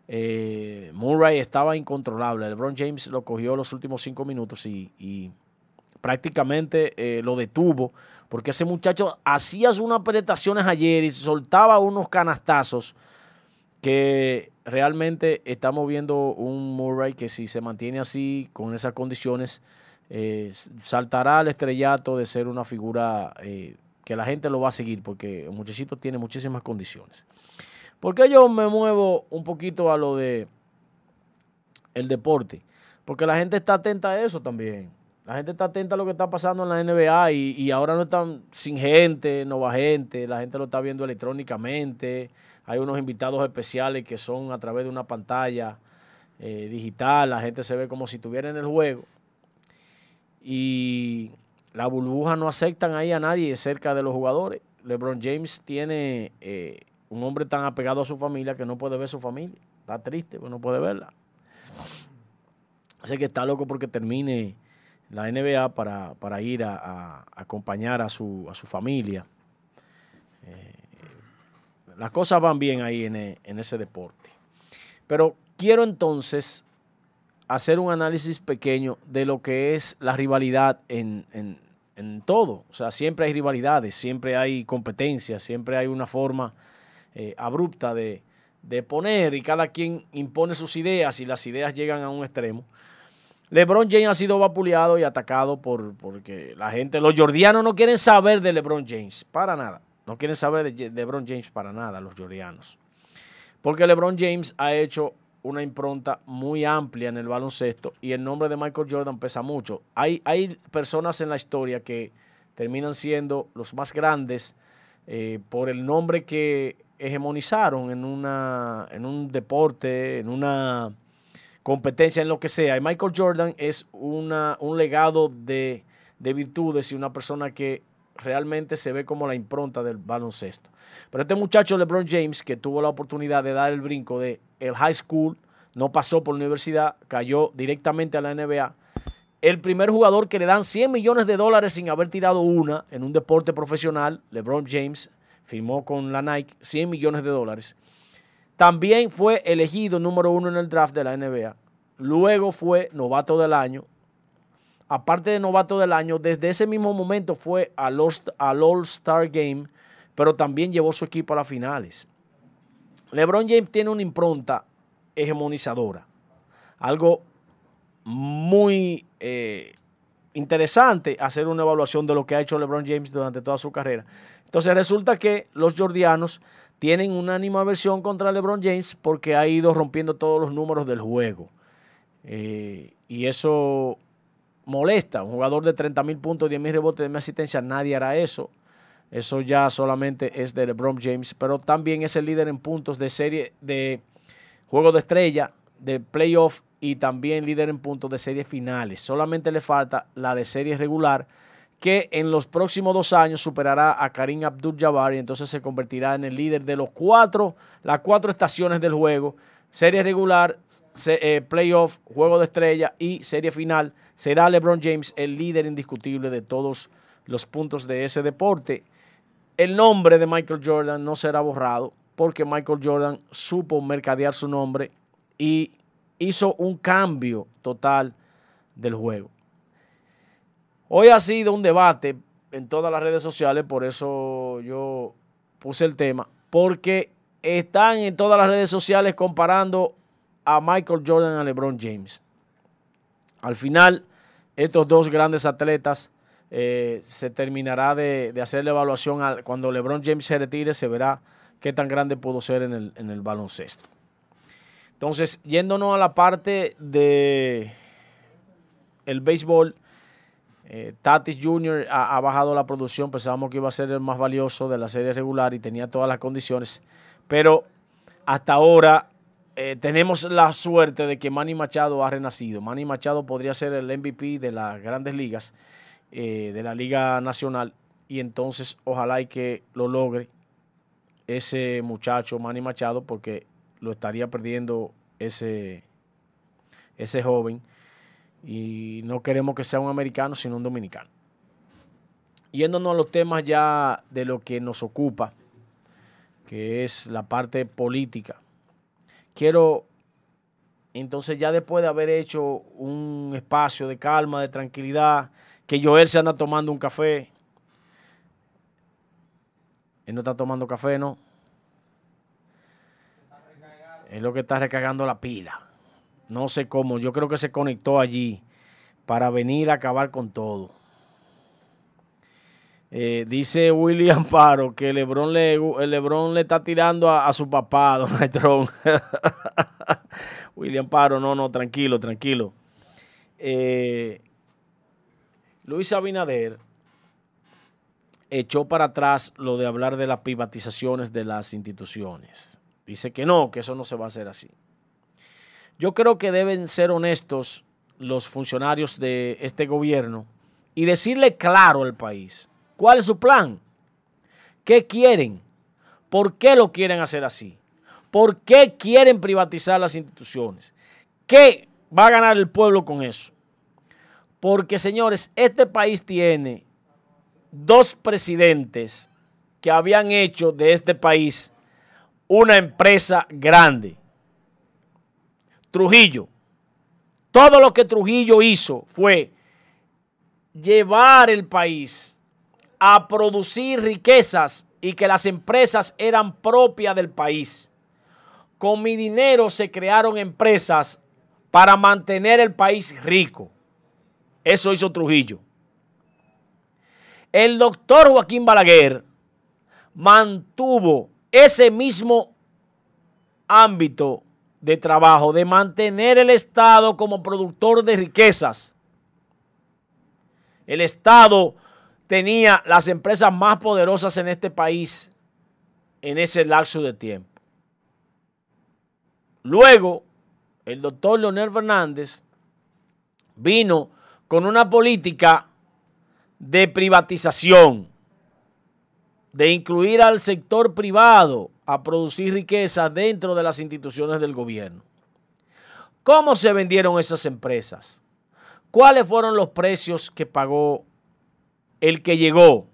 eh, Murray estaba incontrolable. LeBron James lo cogió los últimos cinco minutos y, prácticamente lo detuvo porque ese muchacho hacía unas penetraciones ayer y soltaba unos canastazos que realmente estamos viendo un Murray que si se mantiene así, con esas condiciones, eh, saltará al estrellato de ser una figura eh, que la gente lo va a seguir, porque el muchachito tiene muchísimas condiciones. porque yo me muevo un poquito a lo de el deporte? Porque la gente está atenta a eso también. La gente está atenta a lo que está pasando en la NBA y, y ahora no están sin gente, no va gente, la gente lo está viendo electrónicamente hay unos invitados especiales que son a través de una pantalla eh, digital, la gente se ve como si estuviera en el juego. Y la burbuja no aceptan ahí a nadie cerca de los jugadores. LeBron James tiene eh, un hombre tan apegado a su familia que no puede ver su familia. Está triste, pues no puede verla. Así que está loco porque termine la NBA para, ir a, acompañar a su, a su familia. Eh, las cosas van bien ahí en, en ese deporte. Pero quiero entonces hacer un análisis pequeño de lo que es la rivalidad en, todo. O sea, siempre hay rivalidades, siempre hay competencia, siempre hay una forma eh, abrupta de, poner y cada quien impone sus ideas y las ideas llegan a un extremo. LeBron James ha sido vapuleado y atacado por porque la gente, los jordianos no quieren saber de LeBron James, para nada. No quieren saber de LeBron James para nada, los jordianos. Porque LeBron James ha hecho una impronta muy amplia en el baloncesto y el nombre de Michael Jordan pesa mucho. Hay, hay personas en la historia que terminan siendo los más grandes eh, por el nombre que hegemonizaron en, una, en un deporte, en una competencia, en lo que sea. Y Michael Jordan es una, un legado de, de virtudes y una persona que realmente se ve como la impronta del baloncesto. Pero este muchacho LeBron James, que tuvo la oportunidad de dar el brinco de el high school, no pasó por la universidad, cayó directamente a la NBA. El primer jugador que le dan 100 millones de dólares sin haber tirado una en un deporte profesional, LeBron James, firmó con la Nike 100 millones de dólares. También fue elegido número uno en el draft de la NBA. Luego fue novato del año. Aparte de novato del año, desde ese mismo momento fue al All-Star Game, pero también llevó su equipo a las finales. LeBron James tiene una impronta hegemonizadora. Algo muy eh, interesante hacer una evaluación de lo que ha hecho LeBron James durante toda su carrera. Entonces resulta que los jordianos tienen una animaversión contra LeBron James porque ha ido rompiendo todos los números del juego. Eh, y eso molesta. Un jugador de 30 mil puntos, 10 mil rebotes, de mi asistencia, nadie hará eso. Eso ya solamente es de LeBron James, pero también es el líder en puntos de serie de juego de estrella, de playoff y también líder en puntos de series finales. Solamente le falta la de serie regular, que en los próximos dos años superará a Karim Abdul-Jabbar y entonces se convertirá en el líder de los cuatro, las cuatro estaciones del juego, serie regular, eh, playoff, juego de estrella y serie final. Será LeBron James el líder indiscutible de todos los puntos de ese deporte el nombre de Michael Jordan no será borrado porque Michael Jordan supo mercadear su nombre y hizo un cambio total del juego. Hoy ha sido un debate en todas las redes sociales, por eso yo puse el tema, porque están en todas las redes sociales comparando a Michael Jordan a LeBron James. Al final, estos dos grandes atletas eh, se terminará de, hacer la evaluación. cuando LeBron James se retire, se verá qué tan grande pudo ser en el, baloncesto. Entonces, yéndonos a la parte de el béisbol, eh, Tatis Jr. Ha, bajado la producción, pensábamos que iba a ser el más valioso de la serie regular y tenía todas las condiciones, pero hasta ahora eh, tenemos la suerte de que Manny Machado ha renacido. Manny Machado podría ser el MVP de las grandes ligas eh, de la Liga Nacional y entonces ojalá y que lo logre ese muchacho Manny Machado porque lo estaría perdiendo ese, ese joven y no queremos que sea un americano sino un dominicano. Yéndonos a los temas ya de lo que nos ocupa, que es la parte política, quiero entonces ya después de haber hecho un espacio de calma, de tranquilidad, que Joel se anda tomando un café. Él no está tomando café, ¿no? Es lo que está recargando la pila. No sé cómo. Yo creo que se conectó allí para venir a acabar con todo. Eh, dice William Paro que Lebron le, el Lebron le está tirando a, su papá, Donald Trump. William Paro, no, no, tranquilo, tranquilo. Eh, Luis Abinader echó para atrás lo de hablar de las privatizaciones de las instituciones. Dice que no, que eso no se va a hacer así. Yo creo que deben ser honestos los funcionarios de este gobierno y decirle claro al país cuál es su plan, qué quieren, ¿Por qué lo quieren hacer así? ¿Por qué quieren privatizar las instituciones? ¿Qué va a ganar el pueblo con eso? Porque, señores, este país tiene dos presidentes que habían hecho de este país una empresa grande. Trujillo. Todo lo que Trujillo hizo fue llevar el país a producir riquezas y que las empresas eran propias del país. Con mi dinero se crearon empresas para mantener el país rico. Eso hizo Trujillo. El doctor Joaquín Balaguer mantuvo ese mismo ámbito de trabajo, de mantener el Estado como productor de riquezas. El Estado tenía las empresas más poderosas en este país en ese lapso de tiempo. Luego, el doctor Leonel Fernández vino con una política de privatización, de incluir al sector privado a producir riqueza dentro de las instituciones del gobierno. ¿Cómo se vendieron esas empresas? ¿Cuáles fueron los precios que pagó el que llegó?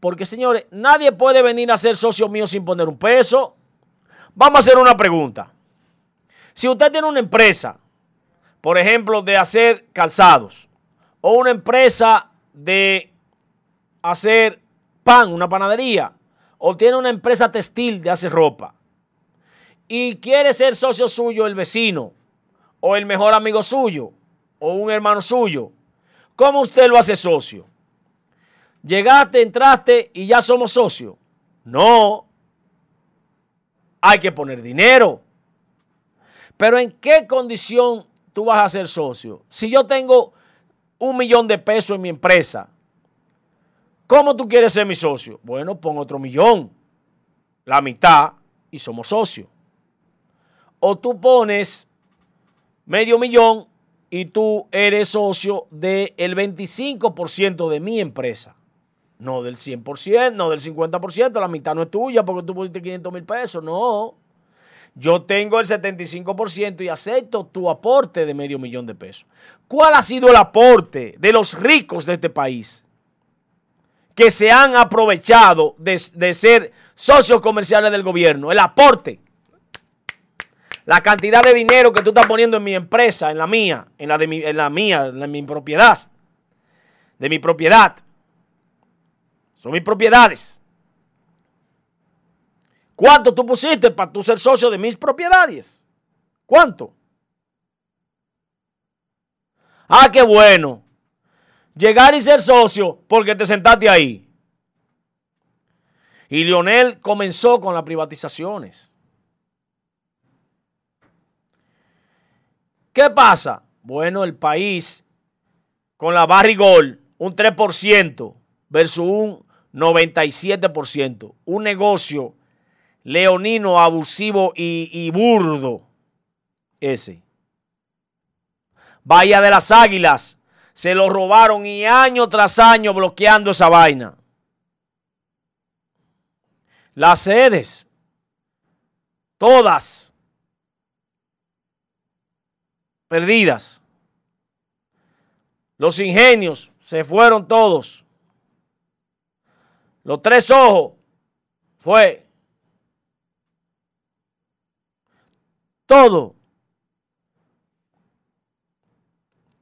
Porque, señores, nadie puede venir a ser socio mío sin poner un peso. Vamos a hacer una pregunta. Si usted tiene una empresa, por ejemplo, de hacer calzados, o una empresa de hacer pan, una panadería, o tiene una empresa textil de hacer ropa, y quiere ser socio suyo el vecino, o el mejor amigo suyo, o un hermano suyo, ¿cómo usted lo hace socio? Llegaste, entraste y ya somos socios. No. Hay que poner dinero. Pero ¿en qué condición tú vas a ser socio? Si yo tengo un millón de pesos en mi empresa, ¿cómo tú quieres ser mi socio? Bueno, pon otro millón, la mitad, y somos socios. O tú pones medio millón y tú eres socio del 25% de mi empresa. No del 100%, no del 50%, la mitad no es tuya porque tú pusiste 500 mil pesos, no. Yo tengo el 75% y acepto tu aporte de medio millón de pesos. ¿Cuál ha sido el aporte de los ricos de este país? Que se han aprovechado de, ser socios comerciales del gobierno. El aporte. La cantidad de dinero que tú estás poniendo en mi empresa, en la mía, en la, de mi, en la mía, en mi propiedad. De mi propiedad. Son mis propiedades. ¿Cuánto tú pusiste para tú ser socio de mis propiedades? ¿Cuánto? Ah, qué bueno. Llegar y ser socio porque te sentaste ahí. Y Lionel comenzó con las privatizaciones. ¿Qué pasa? Bueno, el país con la Barrigol, un 3% versus un 97%. Un negocio leonino, abusivo y, burdo ese. Bahía de las Águilas, se lo robaron y año tras año bloqueando esa vaina. Las sedes, todas perdidas. Los ingenios se fueron todos. Los tres ojos fue todo.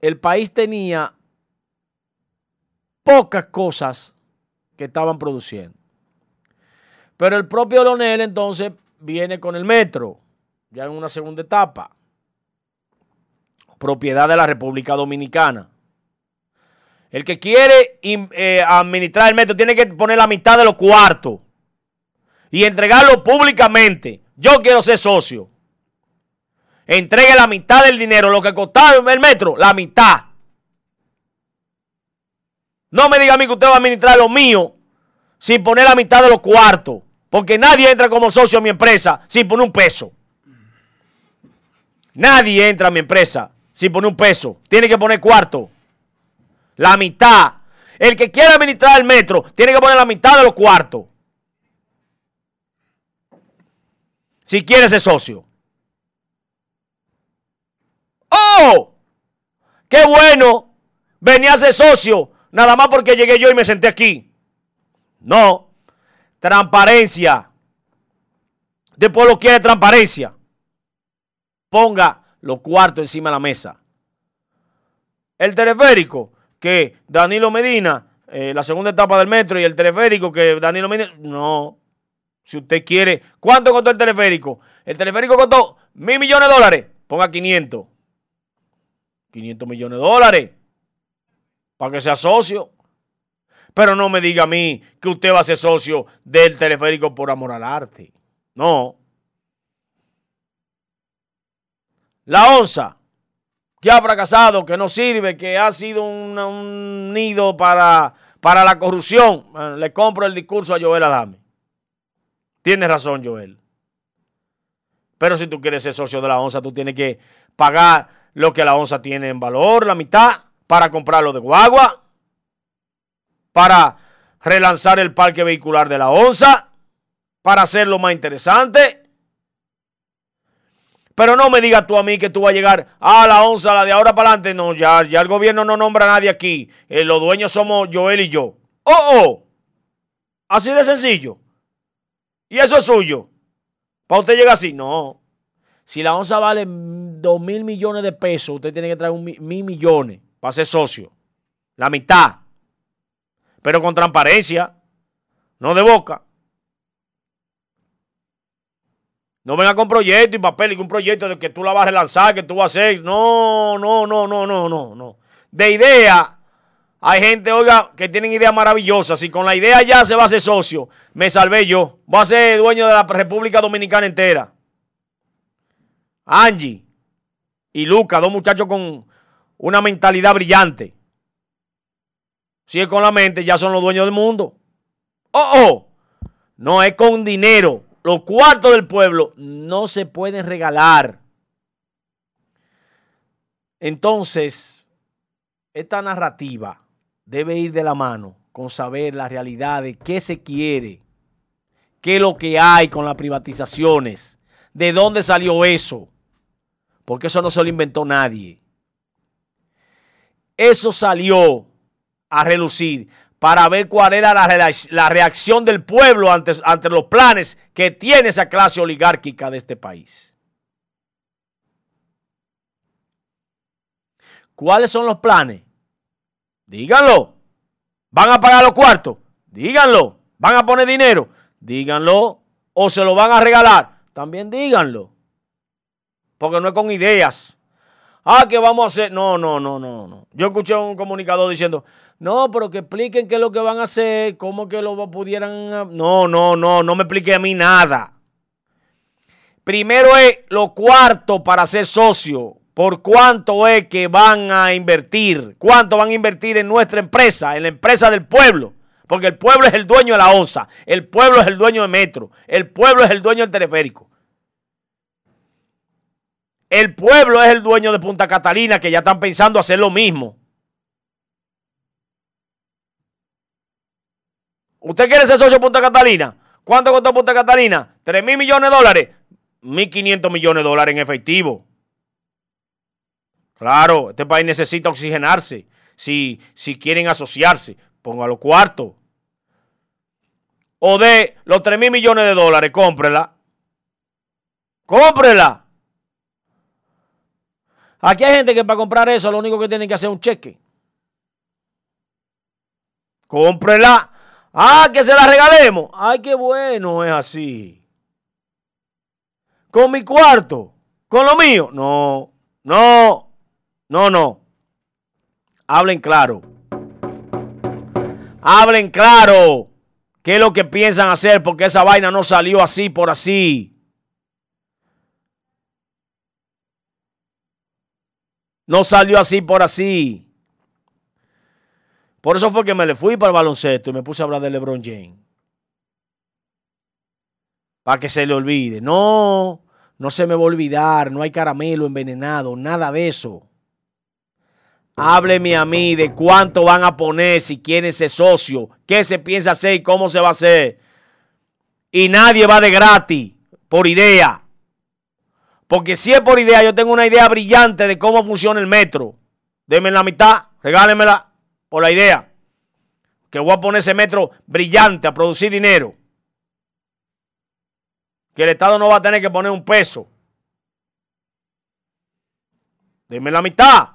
El país tenía pocas cosas que estaban produciendo. Pero el propio Lonel entonces viene con el metro, ya en una segunda etapa, propiedad de la República Dominicana. El que quiere eh, administrar el metro tiene que poner la mitad de los cuartos y entregarlo públicamente. Yo quiero ser socio entregue la mitad del dinero, lo que costaba el metro, la mitad. No me diga a mí que usted va a administrar lo mío sin poner la mitad de los cuartos. Porque nadie entra como socio a mi empresa sin poner un peso. Nadie entra a mi empresa sin poner un peso. Tiene que poner cuarto. La mitad. El que quiera administrar el metro tiene que poner la mitad de los cuartos. si quiere ser socio. ¡Oh! ¡Qué bueno! Venía ser socio, nada más porque llegué yo y me senté aquí. No. Transparencia. De pueblo quiere transparencia. Ponga los cuartos encima de la mesa. El teleférico, que Danilo Medina, eh, la segunda etapa del metro, y el teleférico, que Danilo Medina. No. Si usted quiere. ¿Cuánto costó el teleférico? El teleférico costó mil millones de dólares. Ponga 500. 500 millones de dólares. Para que sea socio. Pero no me diga a mí que usted va a ser socio del teleférico por amor al arte. No. La onza, que ha fracasado, que no sirve, que ha sido un, nido para, para la corrupción. le compro el discurso a Joel Adame. Tienes razón, Joel. Pero si tú quieres ser socio de la onza, tú tienes que pagar lo que la onza tiene en valor, la mitad, para comprarlo de guagua, para relanzar el parque vehicular de la onza, para hacerlo más interesante. Pero no me digas tú a mí que tú vas a llegar a la onza, la de ahora para adelante. No, ya, ya el gobierno no nombra a nadie aquí. Eh, los dueños somos Joel y yo. Oh, oh. Así de sencillo. Y eso es suyo. Para usted llega así. No. Si la onza vale dos mil millones de pesos, usted tiene que traer un mil millones para ser socio. La mitad. Pero con transparencia. No de boca. No venga con proyecto y papel y con un proyecto de que tú la vas a relanzar, que tú vas a hacer. No, no, no, no, no, no, no. De idea, hay gente, oiga, que tienen ideas maravillosas. Si con la idea ya se va a hacer socio, me salvé yo. Voy a ser dueño de la República Dominicana entera. Angie y Luca, dos muchachos con una mentalidad brillante. Si es con la mente, ya son los dueños del mundo. Oh, oh. No es con dinero los cuartos del pueblo no se pueden regalar. Entonces, esta narrativa debe ir de la mano con saber la realidad de qué se quiere, qué es lo que hay con las privatizaciones, de dónde salió eso, porque eso no se lo inventó nadie. Eso salió a relucir para ver cuál era la, reacción del pueblo ante, ante los planes que tiene esa clase oligárquica de este país. ¿Cuáles son los planes? Díganlo. ¿Van a pagar los cuartos? Díganlo. ¿Van a poner dinero? Díganlo. ¿O se lo van a regalar? También díganlo. Porque no es con ideas. Ah, que vamos a hacer. No, no, no, no, no. Yo escuché a un comunicador diciendo, no, pero que expliquen qué es lo que van a hacer, cómo que lo pudieran... No, no, no, no me explique a mí nada. Primero es lo cuarto para ser socio. ¿Por cuánto es que van a invertir? ¿Cuánto van a invertir en nuestra empresa, en la empresa del pueblo? Porque el pueblo es el dueño de la onza, el pueblo es el dueño de Metro, el pueblo es el dueño del teleférico. El pueblo es el dueño de Punta Catalina, que ya están pensando hacer lo mismo. ¿Usted quiere ser socio de Punta Catalina? ¿Cuánto costó Punta Catalina? ¿3 mil millones de dólares? 1.500 millones de dólares en efectivo. Claro, este país necesita oxigenarse. Si, si quieren asociarse, póngalo cuarto. O de los 3 mil millones de dólares, cómprela. Cómprela. Aquí hay gente que para comprar eso lo único que tiene que hacer es un cheque. Cómprela. Ah, que se la regalemos. Ay, qué bueno, es así. Con mi cuarto, con lo mío. No, no, no, no. Hablen claro. Hablen claro. ¿Qué es lo que piensan hacer? Porque esa vaina no salió así por así. No salió así por así. Por eso fue que me le fui para el baloncesto y me puse a hablar de LeBron James. Para que se le olvide. No, no se me va a olvidar. No hay caramelo envenenado, nada de eso. Hábleme a mí de cuánto van a poner si quieren ser socio, qué se piensa hacer y cómo se va a hacer. Y nadie va de gratis, por idea. Porque si es por idea, yo tengo una idea brillante de cómo funciona el metro. Denme la mitad, regálemela por la idea. Que voy a poner ese metro brillante a producir dinero. Que el Estado no va a tener que poner un peso. Denme la mitad.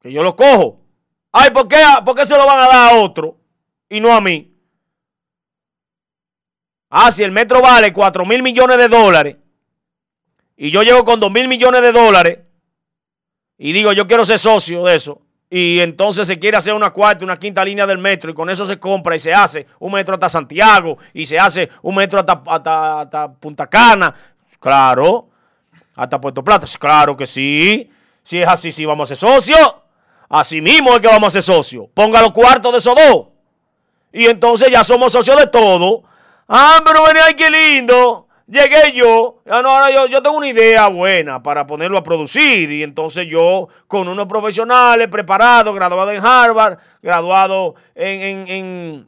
Que yo lo cojo. Ay, ¿por qué, ¿por qué se lo van a dar a otro y no a mí? Ah, si el metro vale 4 mil millones de dólares y yo llego con 2 mil millones de dólares y digo, yo quiero ser socio de eso, y entonces se quiere hacer una cuarta, una quinta línea del metro y con eso se compra y se hace un metro hasta Santiago y se hace un metro hasta, hasta, Punta Cana, claro, hasta Puerto Plata, claro que sí, si es así, sí vamos a ser socios, así mismo es que vamos a ser socios, ponga los cuartos de esos dos. Y entonces ya somos socios de todo. Ah, pero venía, ay, qué lindo llegué yo, ah, ahora yo, yo, tengo una idea buena para ponerlo a producir y entonces yo con unos profesionales preparados, graduados en Harvard, graduado en, en,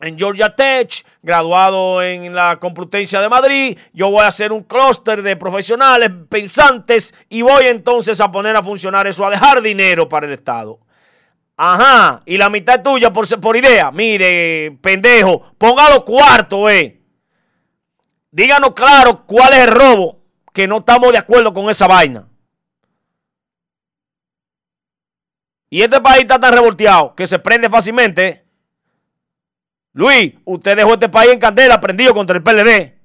en, Georgia Tech, graduado en la Complutense de Madrid, yo voy a hacer un clúster de profesionales pensantes y voy entonces a poner a funcionar eso, a dejar dinero para el Estado. Ajá, y la mitad tuya por, por idea. Mire, pendejo, ponga los cuartos, eh. Díganos claro cuál es el robo, que no estamos de acuerdo con esa vaina. Y este país está tan revolteado que se prende fácilmente. Luis, usted dejó este país en candela, prendido contra el PLD.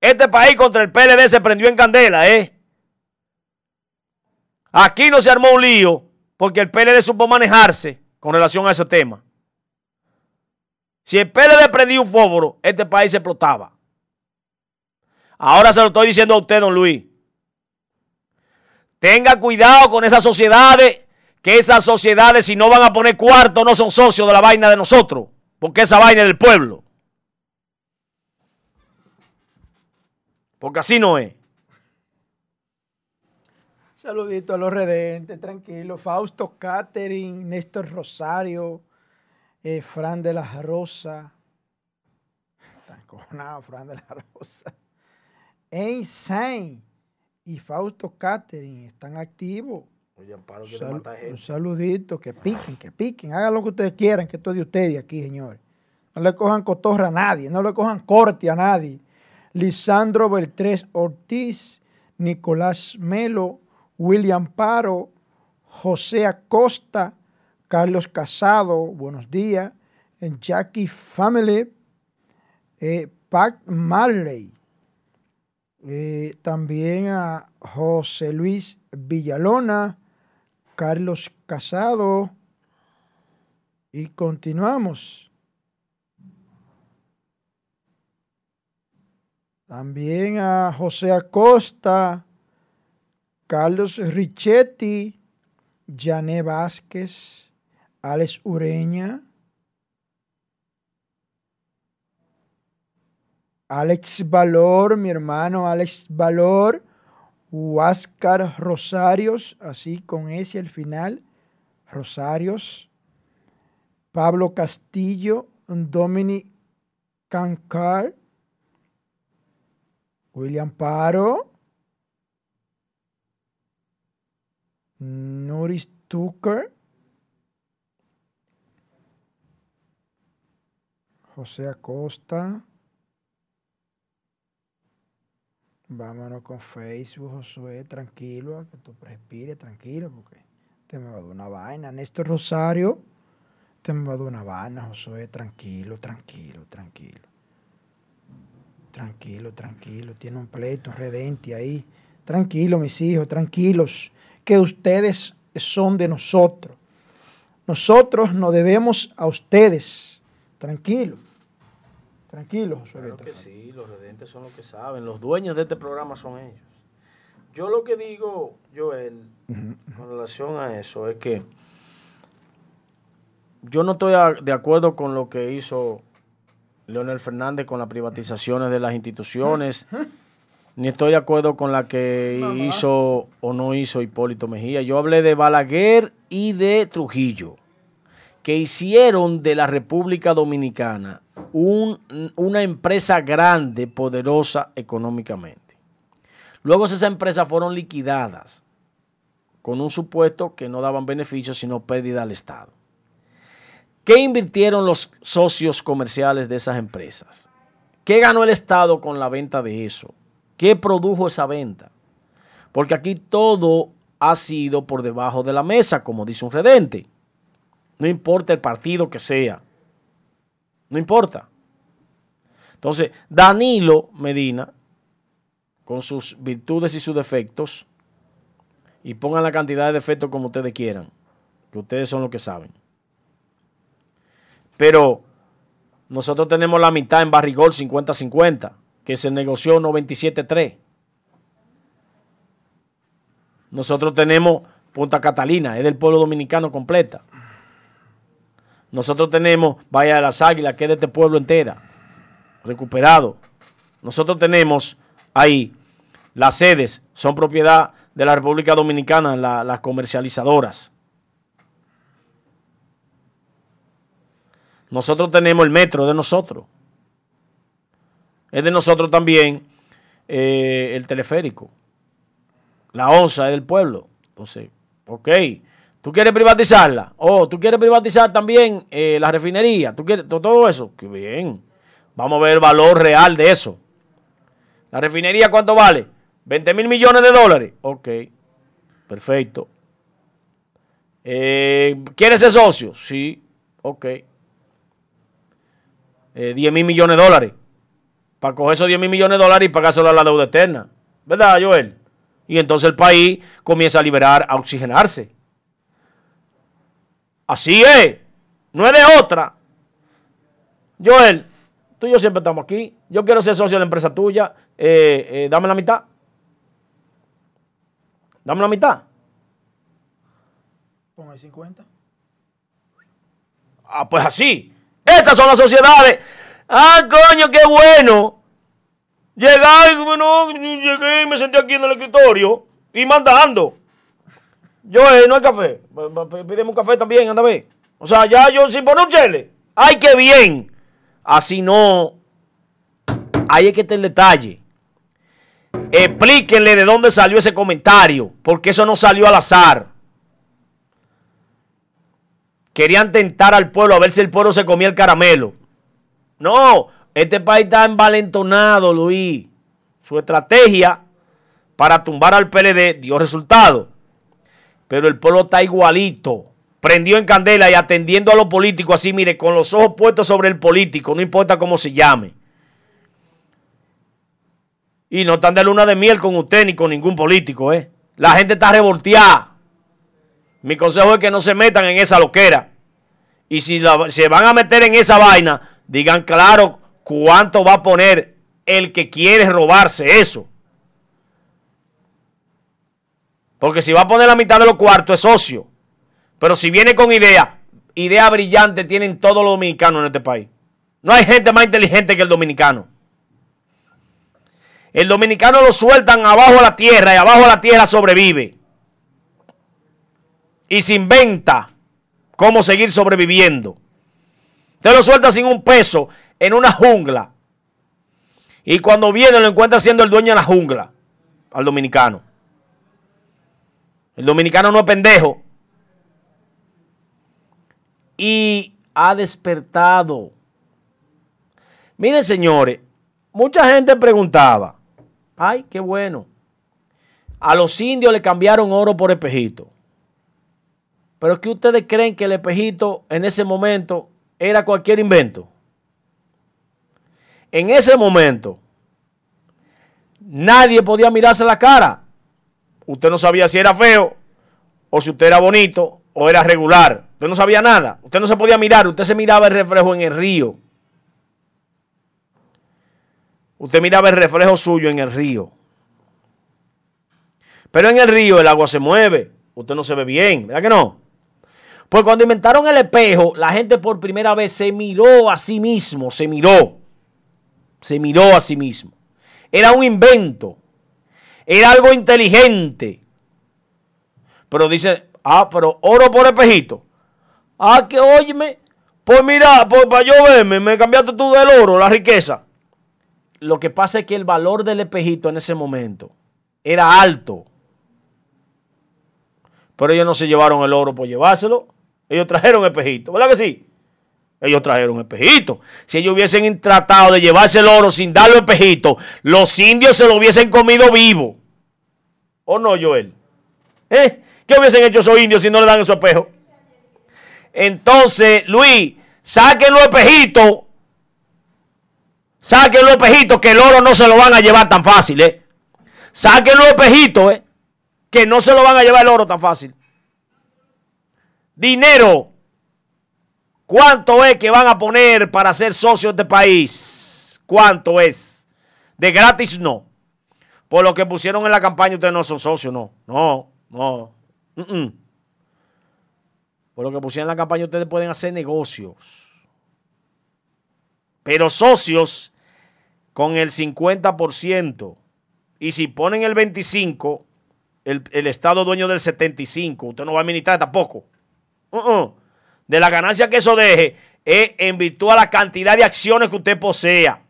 Este país contra el PLD se prendió en candela, ¿eh? Aquí no se armó un lío porque el PLD supo manejarse con relación a ese tema. Si el PLD prendía un fósforo, este país se explotaba. Ahora se lo estoy diciendo a usted, don Luis. Tenga cuidado con esas sociedades, que esas sociedades si no van a poner cuarto no son socios de la vaina de nosotros, porque esa vaina es del pueblo. Porque así no es. Saludito a los redentes, tranquilo. Fausto Catering, Néstor Rosario, eh, Fran de la Rosa. Está encojonado, Fran de la Rosa. Einstein y Fausto Catering están activos. un saludito, que piquen, que piquen, hagan lo que ustedes quieran, que esto es de ustedes aquí, señores. No le cojan cotorra a nadie, no le cojan corte a nadie. Lisandro Beltrés Ortiz, Nicolás Melo, William Paro, José Acosta, Carlos Casado, buenos días. Jackie Family, eh, Pat Marley. Eh, también a José Luis Villalona, Carlos Casado. Y continuamos. También a José Acosta, Carlos Richetti, Jané Vázquez, Alex Ureña, Alex Valor, mi hermano Alex Valor, Huáscar Rosarios, así con ese al final, Rosarios, Pablo Castillo, Dominic Cancar, William Paro, Nuris Tucker, José Acosta. Vámonos con Facebook, Josué, tranquilo, que tú respires, tranquilo, porque te me va a dar una vaina. Néstor Rosario, te me va a dar una vaina, Josué, tranquilo, tranquilo, tranquilo. Tranquilo, tranquilo, tiene un pleito, un redente ahí. Tranquilo, mis hijos, tranquilos, que ustedes son de nosotros. Nosotros nos debemos a ustedes. Tranquilo. Tranquilo, Claro que sí, los redentes son los que saben. Los dueños de este programa son ellos. Yo lo que digo, Joel, con relación a eso, es que yo no estoy de acuerdo con lo que hizo Leonel Fernández con las privatizaciones de las instituciones, ni estoy de acuerdo con la que hizo o no hizo Hipólito Mejía. Yo hablé de Balaguer y de Trujillo, que hicieron de la República Dominicana una empresa grande, poderosa económicamente. Luego esas empresas fueron liquidadas con un supuesto que no daban beneficios, sino pérdida al Estado. ¿Qué invirtieron los socios comerciales de esas empresas? ¿Qué ganó el Estado con la venta de eso? ¿Qué produjo esa venta? Porque aquí todo ha sido por debajo de la mesa, como dice un redente. No importa el partido que sea. No importa. Entonces, Danilo Medina, con sus virtudes y sus defectos, y pongan la cantidad de defectos como ustedes quieran, que ustedes son los que saben. Pero nosotros tenemos la mitad en Barrigol 50-50, que se negoció 97-3. Nosotros tenemos Punta Catalina, es del pueblo dominicano completa. Nosotros tenemos Valle de las Águilas, que es de este pueblo entera, recuperado. Nosotros tenemos ahí las sedes, son propiedad de la República Dominicana, las comercializadoras. Nosotros tenemos el metro de nosotros. Es de nosotros también eh, el teleférico. La onza es del pueblo. Entonces, ok. ¿Tú quieres privatizarla? Oh, ¿tú quieres privatizar también eh, la refinería? ¿Tú quieres todo eso? Qué bien. Vamos a ver el valor real de eso. ¿La refinería cuánto vale? 20 mil millones de dólares. Ok. Perfecto. Eh, ¿Quieres ser socio? Sí. Ok. 10 eh, mil millones de dólares. Para coger esos 10 mil millones de dólares y pagárselo a la deuda eterna. ¿Verdad, Joel? Y entonces el país comienza a liberar, a oxigenarse. Así es. No es de otra. Joel, tú y yo siempre estamos aquí. Yo quiero ser socio de la empresa tuya. Eh, eh, dame la mitad. Dame la mitad. Pon el 50. Ah, pues así. Estas son las sociedades. Ah, coño, qué bueno. Llegar, bueno, llegué y me senté aquí en el escritorio y mandando. Yo, eh, no hay café. Pídeme un café también, anda a ver. O sea, ya yo sin poner un chele. ¡Ay, qué bien! Así no. Ahí es que está el detalle. Explíquenle de dónde salió ese comentario. Porque eso no salió al azar. Querían tentar al pueblo a ver si el pueblo se comía el caramelo. No, este país está envalentonado, Luis. Su estrategia para tumbar al PLD dio resultado pero el pueblo está igualito. Prendió en candela y atendiendo a los políticos así, mire, con los ojos puestos sobre el político, no importa cómo se llame. Y no están de luna de miel con usted ni con ningún político, ¿eh? La gente está revolteada. Mi consejo es que no se metan en esa loquera. Y si se van a meter en esa vaina, digan claro cuánto va a poner el que quiere robarse eso. Porque si va a poner la mitad de los cuartos es socio. Pero si viene con idea, idea brillante tienen todos los dominicanos en este país. No hay gente más inteligente que el dominicano. El dominicano lo sueltan abajo de la tierra y abajo de la tierra sobrevive. Y se inventa cómo seguir sobreviviendo. Usted lo suelta sin un peso en una jungla. Y cuando viene lo encuentra siendo el dueño de la jungla al dominicano. El dominicano no es pendejo. Y ha despertado. Miren, señores, mucha gente preguntaba, ay, qué bueno. A los indios le cambiaron oro por espejito. Pero que ustedes creen que el espejito en ese momento era cualquier invento. En ese momento, nadie podía mirarse la cara usted no sabía si era feo o si usted era bonito o era regular. Usted no sabía nada. Usted no se podía mirar. Usted se miraba el reflejo en el río. Usted miraba el reflejo suyo en el río. Pero en el río el agua se mueve. Usted no se ve bien. ¿Verdad que no? Pues cuando inventaron el espejo, la gente por primera vez se miró a sí mismo. Se miró. Se miró a sí mismo. Era un invento. Era algo inteligente. Pero dice, ah, pero oro por espejito. Ah, que óyeme. Pues mira, pues para yo verme, me cambiaste tú del oro, la riqueza. Lo que pasa es que el valor del espejito en ese momento era alto. Pero ellos no se llevaron el oro por llevárselo. Ellos trajeron espejito, ¿verdad que sí? Ellos trajeron espejito. Si ellos hubiesen tratado de llevarse el oro sin darle espejito, los indios se lo hubiesen comido vivo. ¿O no, Joel? ¿Eh? ¿Qué hubiesen hecho esos indios si no le dan esos espejos? Entonces, Luis, saquen los espejitos. Saquen los espejitos que el oro no se lo van a llevar tan fácil, ¿eh? Saquen los espejitos, ¿eh? Que no se lo van a llevar el oro tan fácil. Dinero. ¿Cuánto es que van a poner para ser socios de país? ¿Cuánto es? De gratis no. Por lo que pusieron en la campaña ustedes no son socios, no. No, no. Por lo que pusieron en la campaña ustedes pueden hacer negocios. Pero socios con el 50%. Y si ponen el 25%, el, el Estado dueño del 75%, usted no va a administrar tampoco. Uh-uh. De la ganancia que eso deje es en virtud a la cantidad de acciones que usted posea.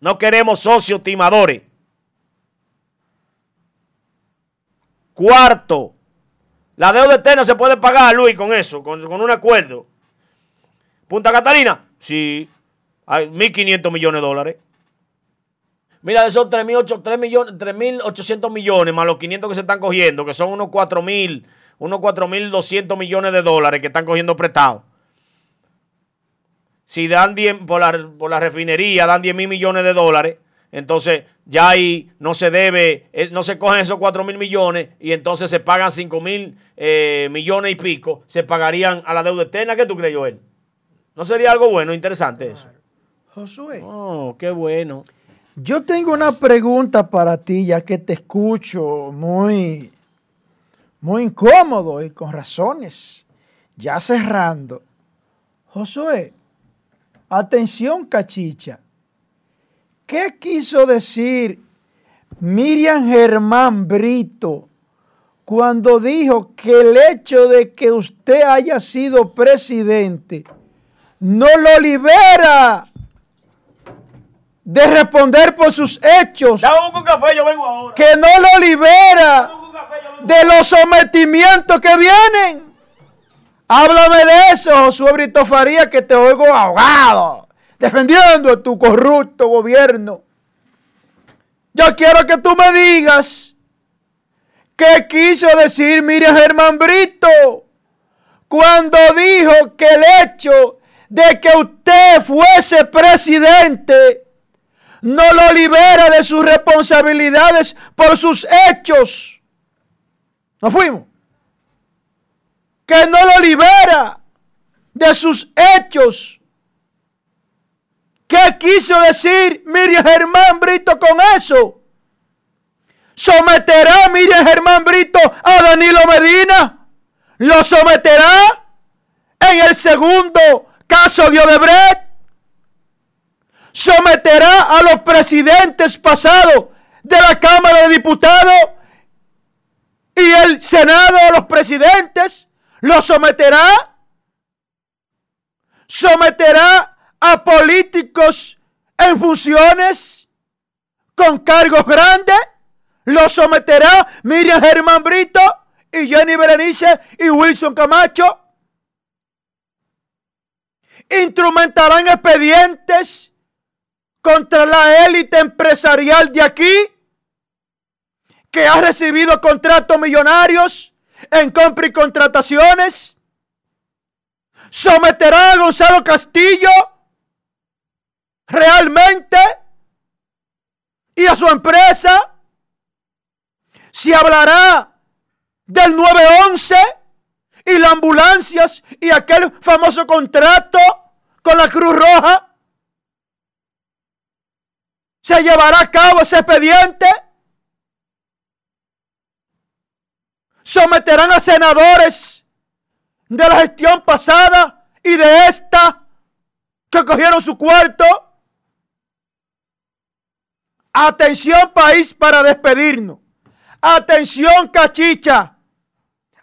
No queremos socios timadores. Cuarto, la deuda externa se puede pagar, Luis, con eso, con, un acuerdo. Punta Catalina, sí, hay 1.500 millones de dólares. Mira, de esos 3.800 millones, millones más los 500 que se están cogiendo, que son unos 4.000, unos 4.200 millones de dólares que están cogiendo prestados. Si dan 10, por la, por la refinería, dan 10 mil millones de dólares, entonces ya ahí no se debe, eh, no se cogen esos 4 mil millones y entonces se pagan 5 mil eh, millones y pico, se pagarían a la deuda externa. ¿Qué tú crees, Joel? ¿No sería algo bueno, interesante eso? Josué. Oh, qué bueno. Yo tengo una pregunta para ti, ya que te escucho muy, muy incómodo y con razones. Ya cerrando. Josué, atención, cachicha. ¿Qué quiso decir Miriam Germán Brito cuando dijo que el hecho de que usted haya sido presidente no lo libera de responder por sus hechos. café, yo vengo ahora. Que no lo libera de los sometimientos que vienen. Háblame de eso, Josué Brito Faría, que te oigo ahogado, defendiendo a tu corrupto gobierno. Yo quiero que tú me digas qué quiso decir Miriam Germán Brito cuando dijo que el hecho de que usted fuese presidente no lo libera de sus responsabilidades por sus hechos. Nos fuimos. Que no lo libera de sus hechos. ¿Qué quiso decir Miriam Germán Brito con eso? ¿Someterá Miriam Germán Brito a Danilo Medina? ¿Lo someterá en el segundo caso de Odebrecht? someterá a los presidentes pasados de la Cámara de Diputados y el Senado a los presidentes, lo someterá. Someterá a políticos en funciones con cargos grandes, lo someterá Miriam Germán Brito y Jenny Berenice y Wilson Camacho. Instrumentarán expedientes contra la élite empresarial de aquí que ha recibido contratos millonarios en compra y contrataciones. Someterá a Gonzalo Castillo realmente y a su empresa. Se hablará del 911 y las ambulancias y aquel famoso contrato con la Cruz Roja se llevará a cabo ese expediente. Someterán a senadores de la gestión pasada y de esta que cogieron su cuarto. Atención país para despedirnos. Atención cachicha.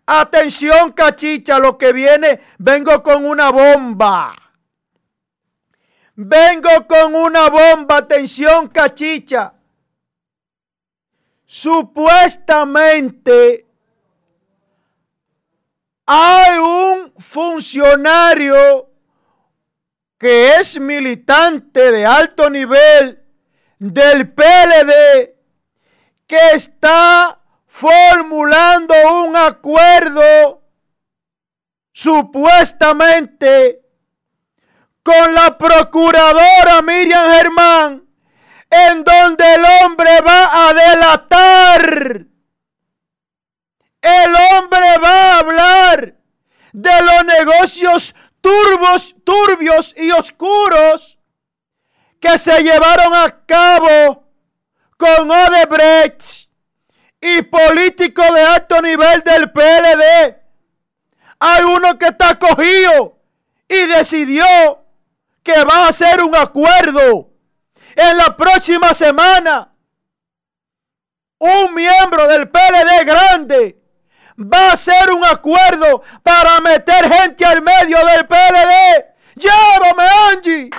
Atención cachicha, lo que viene, vengo con una bomba. vengo con una bomba, atención cachicha. Supuestamente hay un funcionario que es militante de alto nivel del PLD que está formulando un acuerdo supuestamente con la procuradora Miriam Germán, en donde el hombre va a delatar. El hombre va a hablar de los negocios turbos, turbios y oscuros que se llevaron a cabo con Odebrecht y políticos de alto nivel del PLD. Hay uno que está cogido y decidió que va a hacer un acuerdo en la próxima semana. Un miembro del PLD grande va a hacer un acuerdo para meter gente al medio del PLD. Llévame, Angie.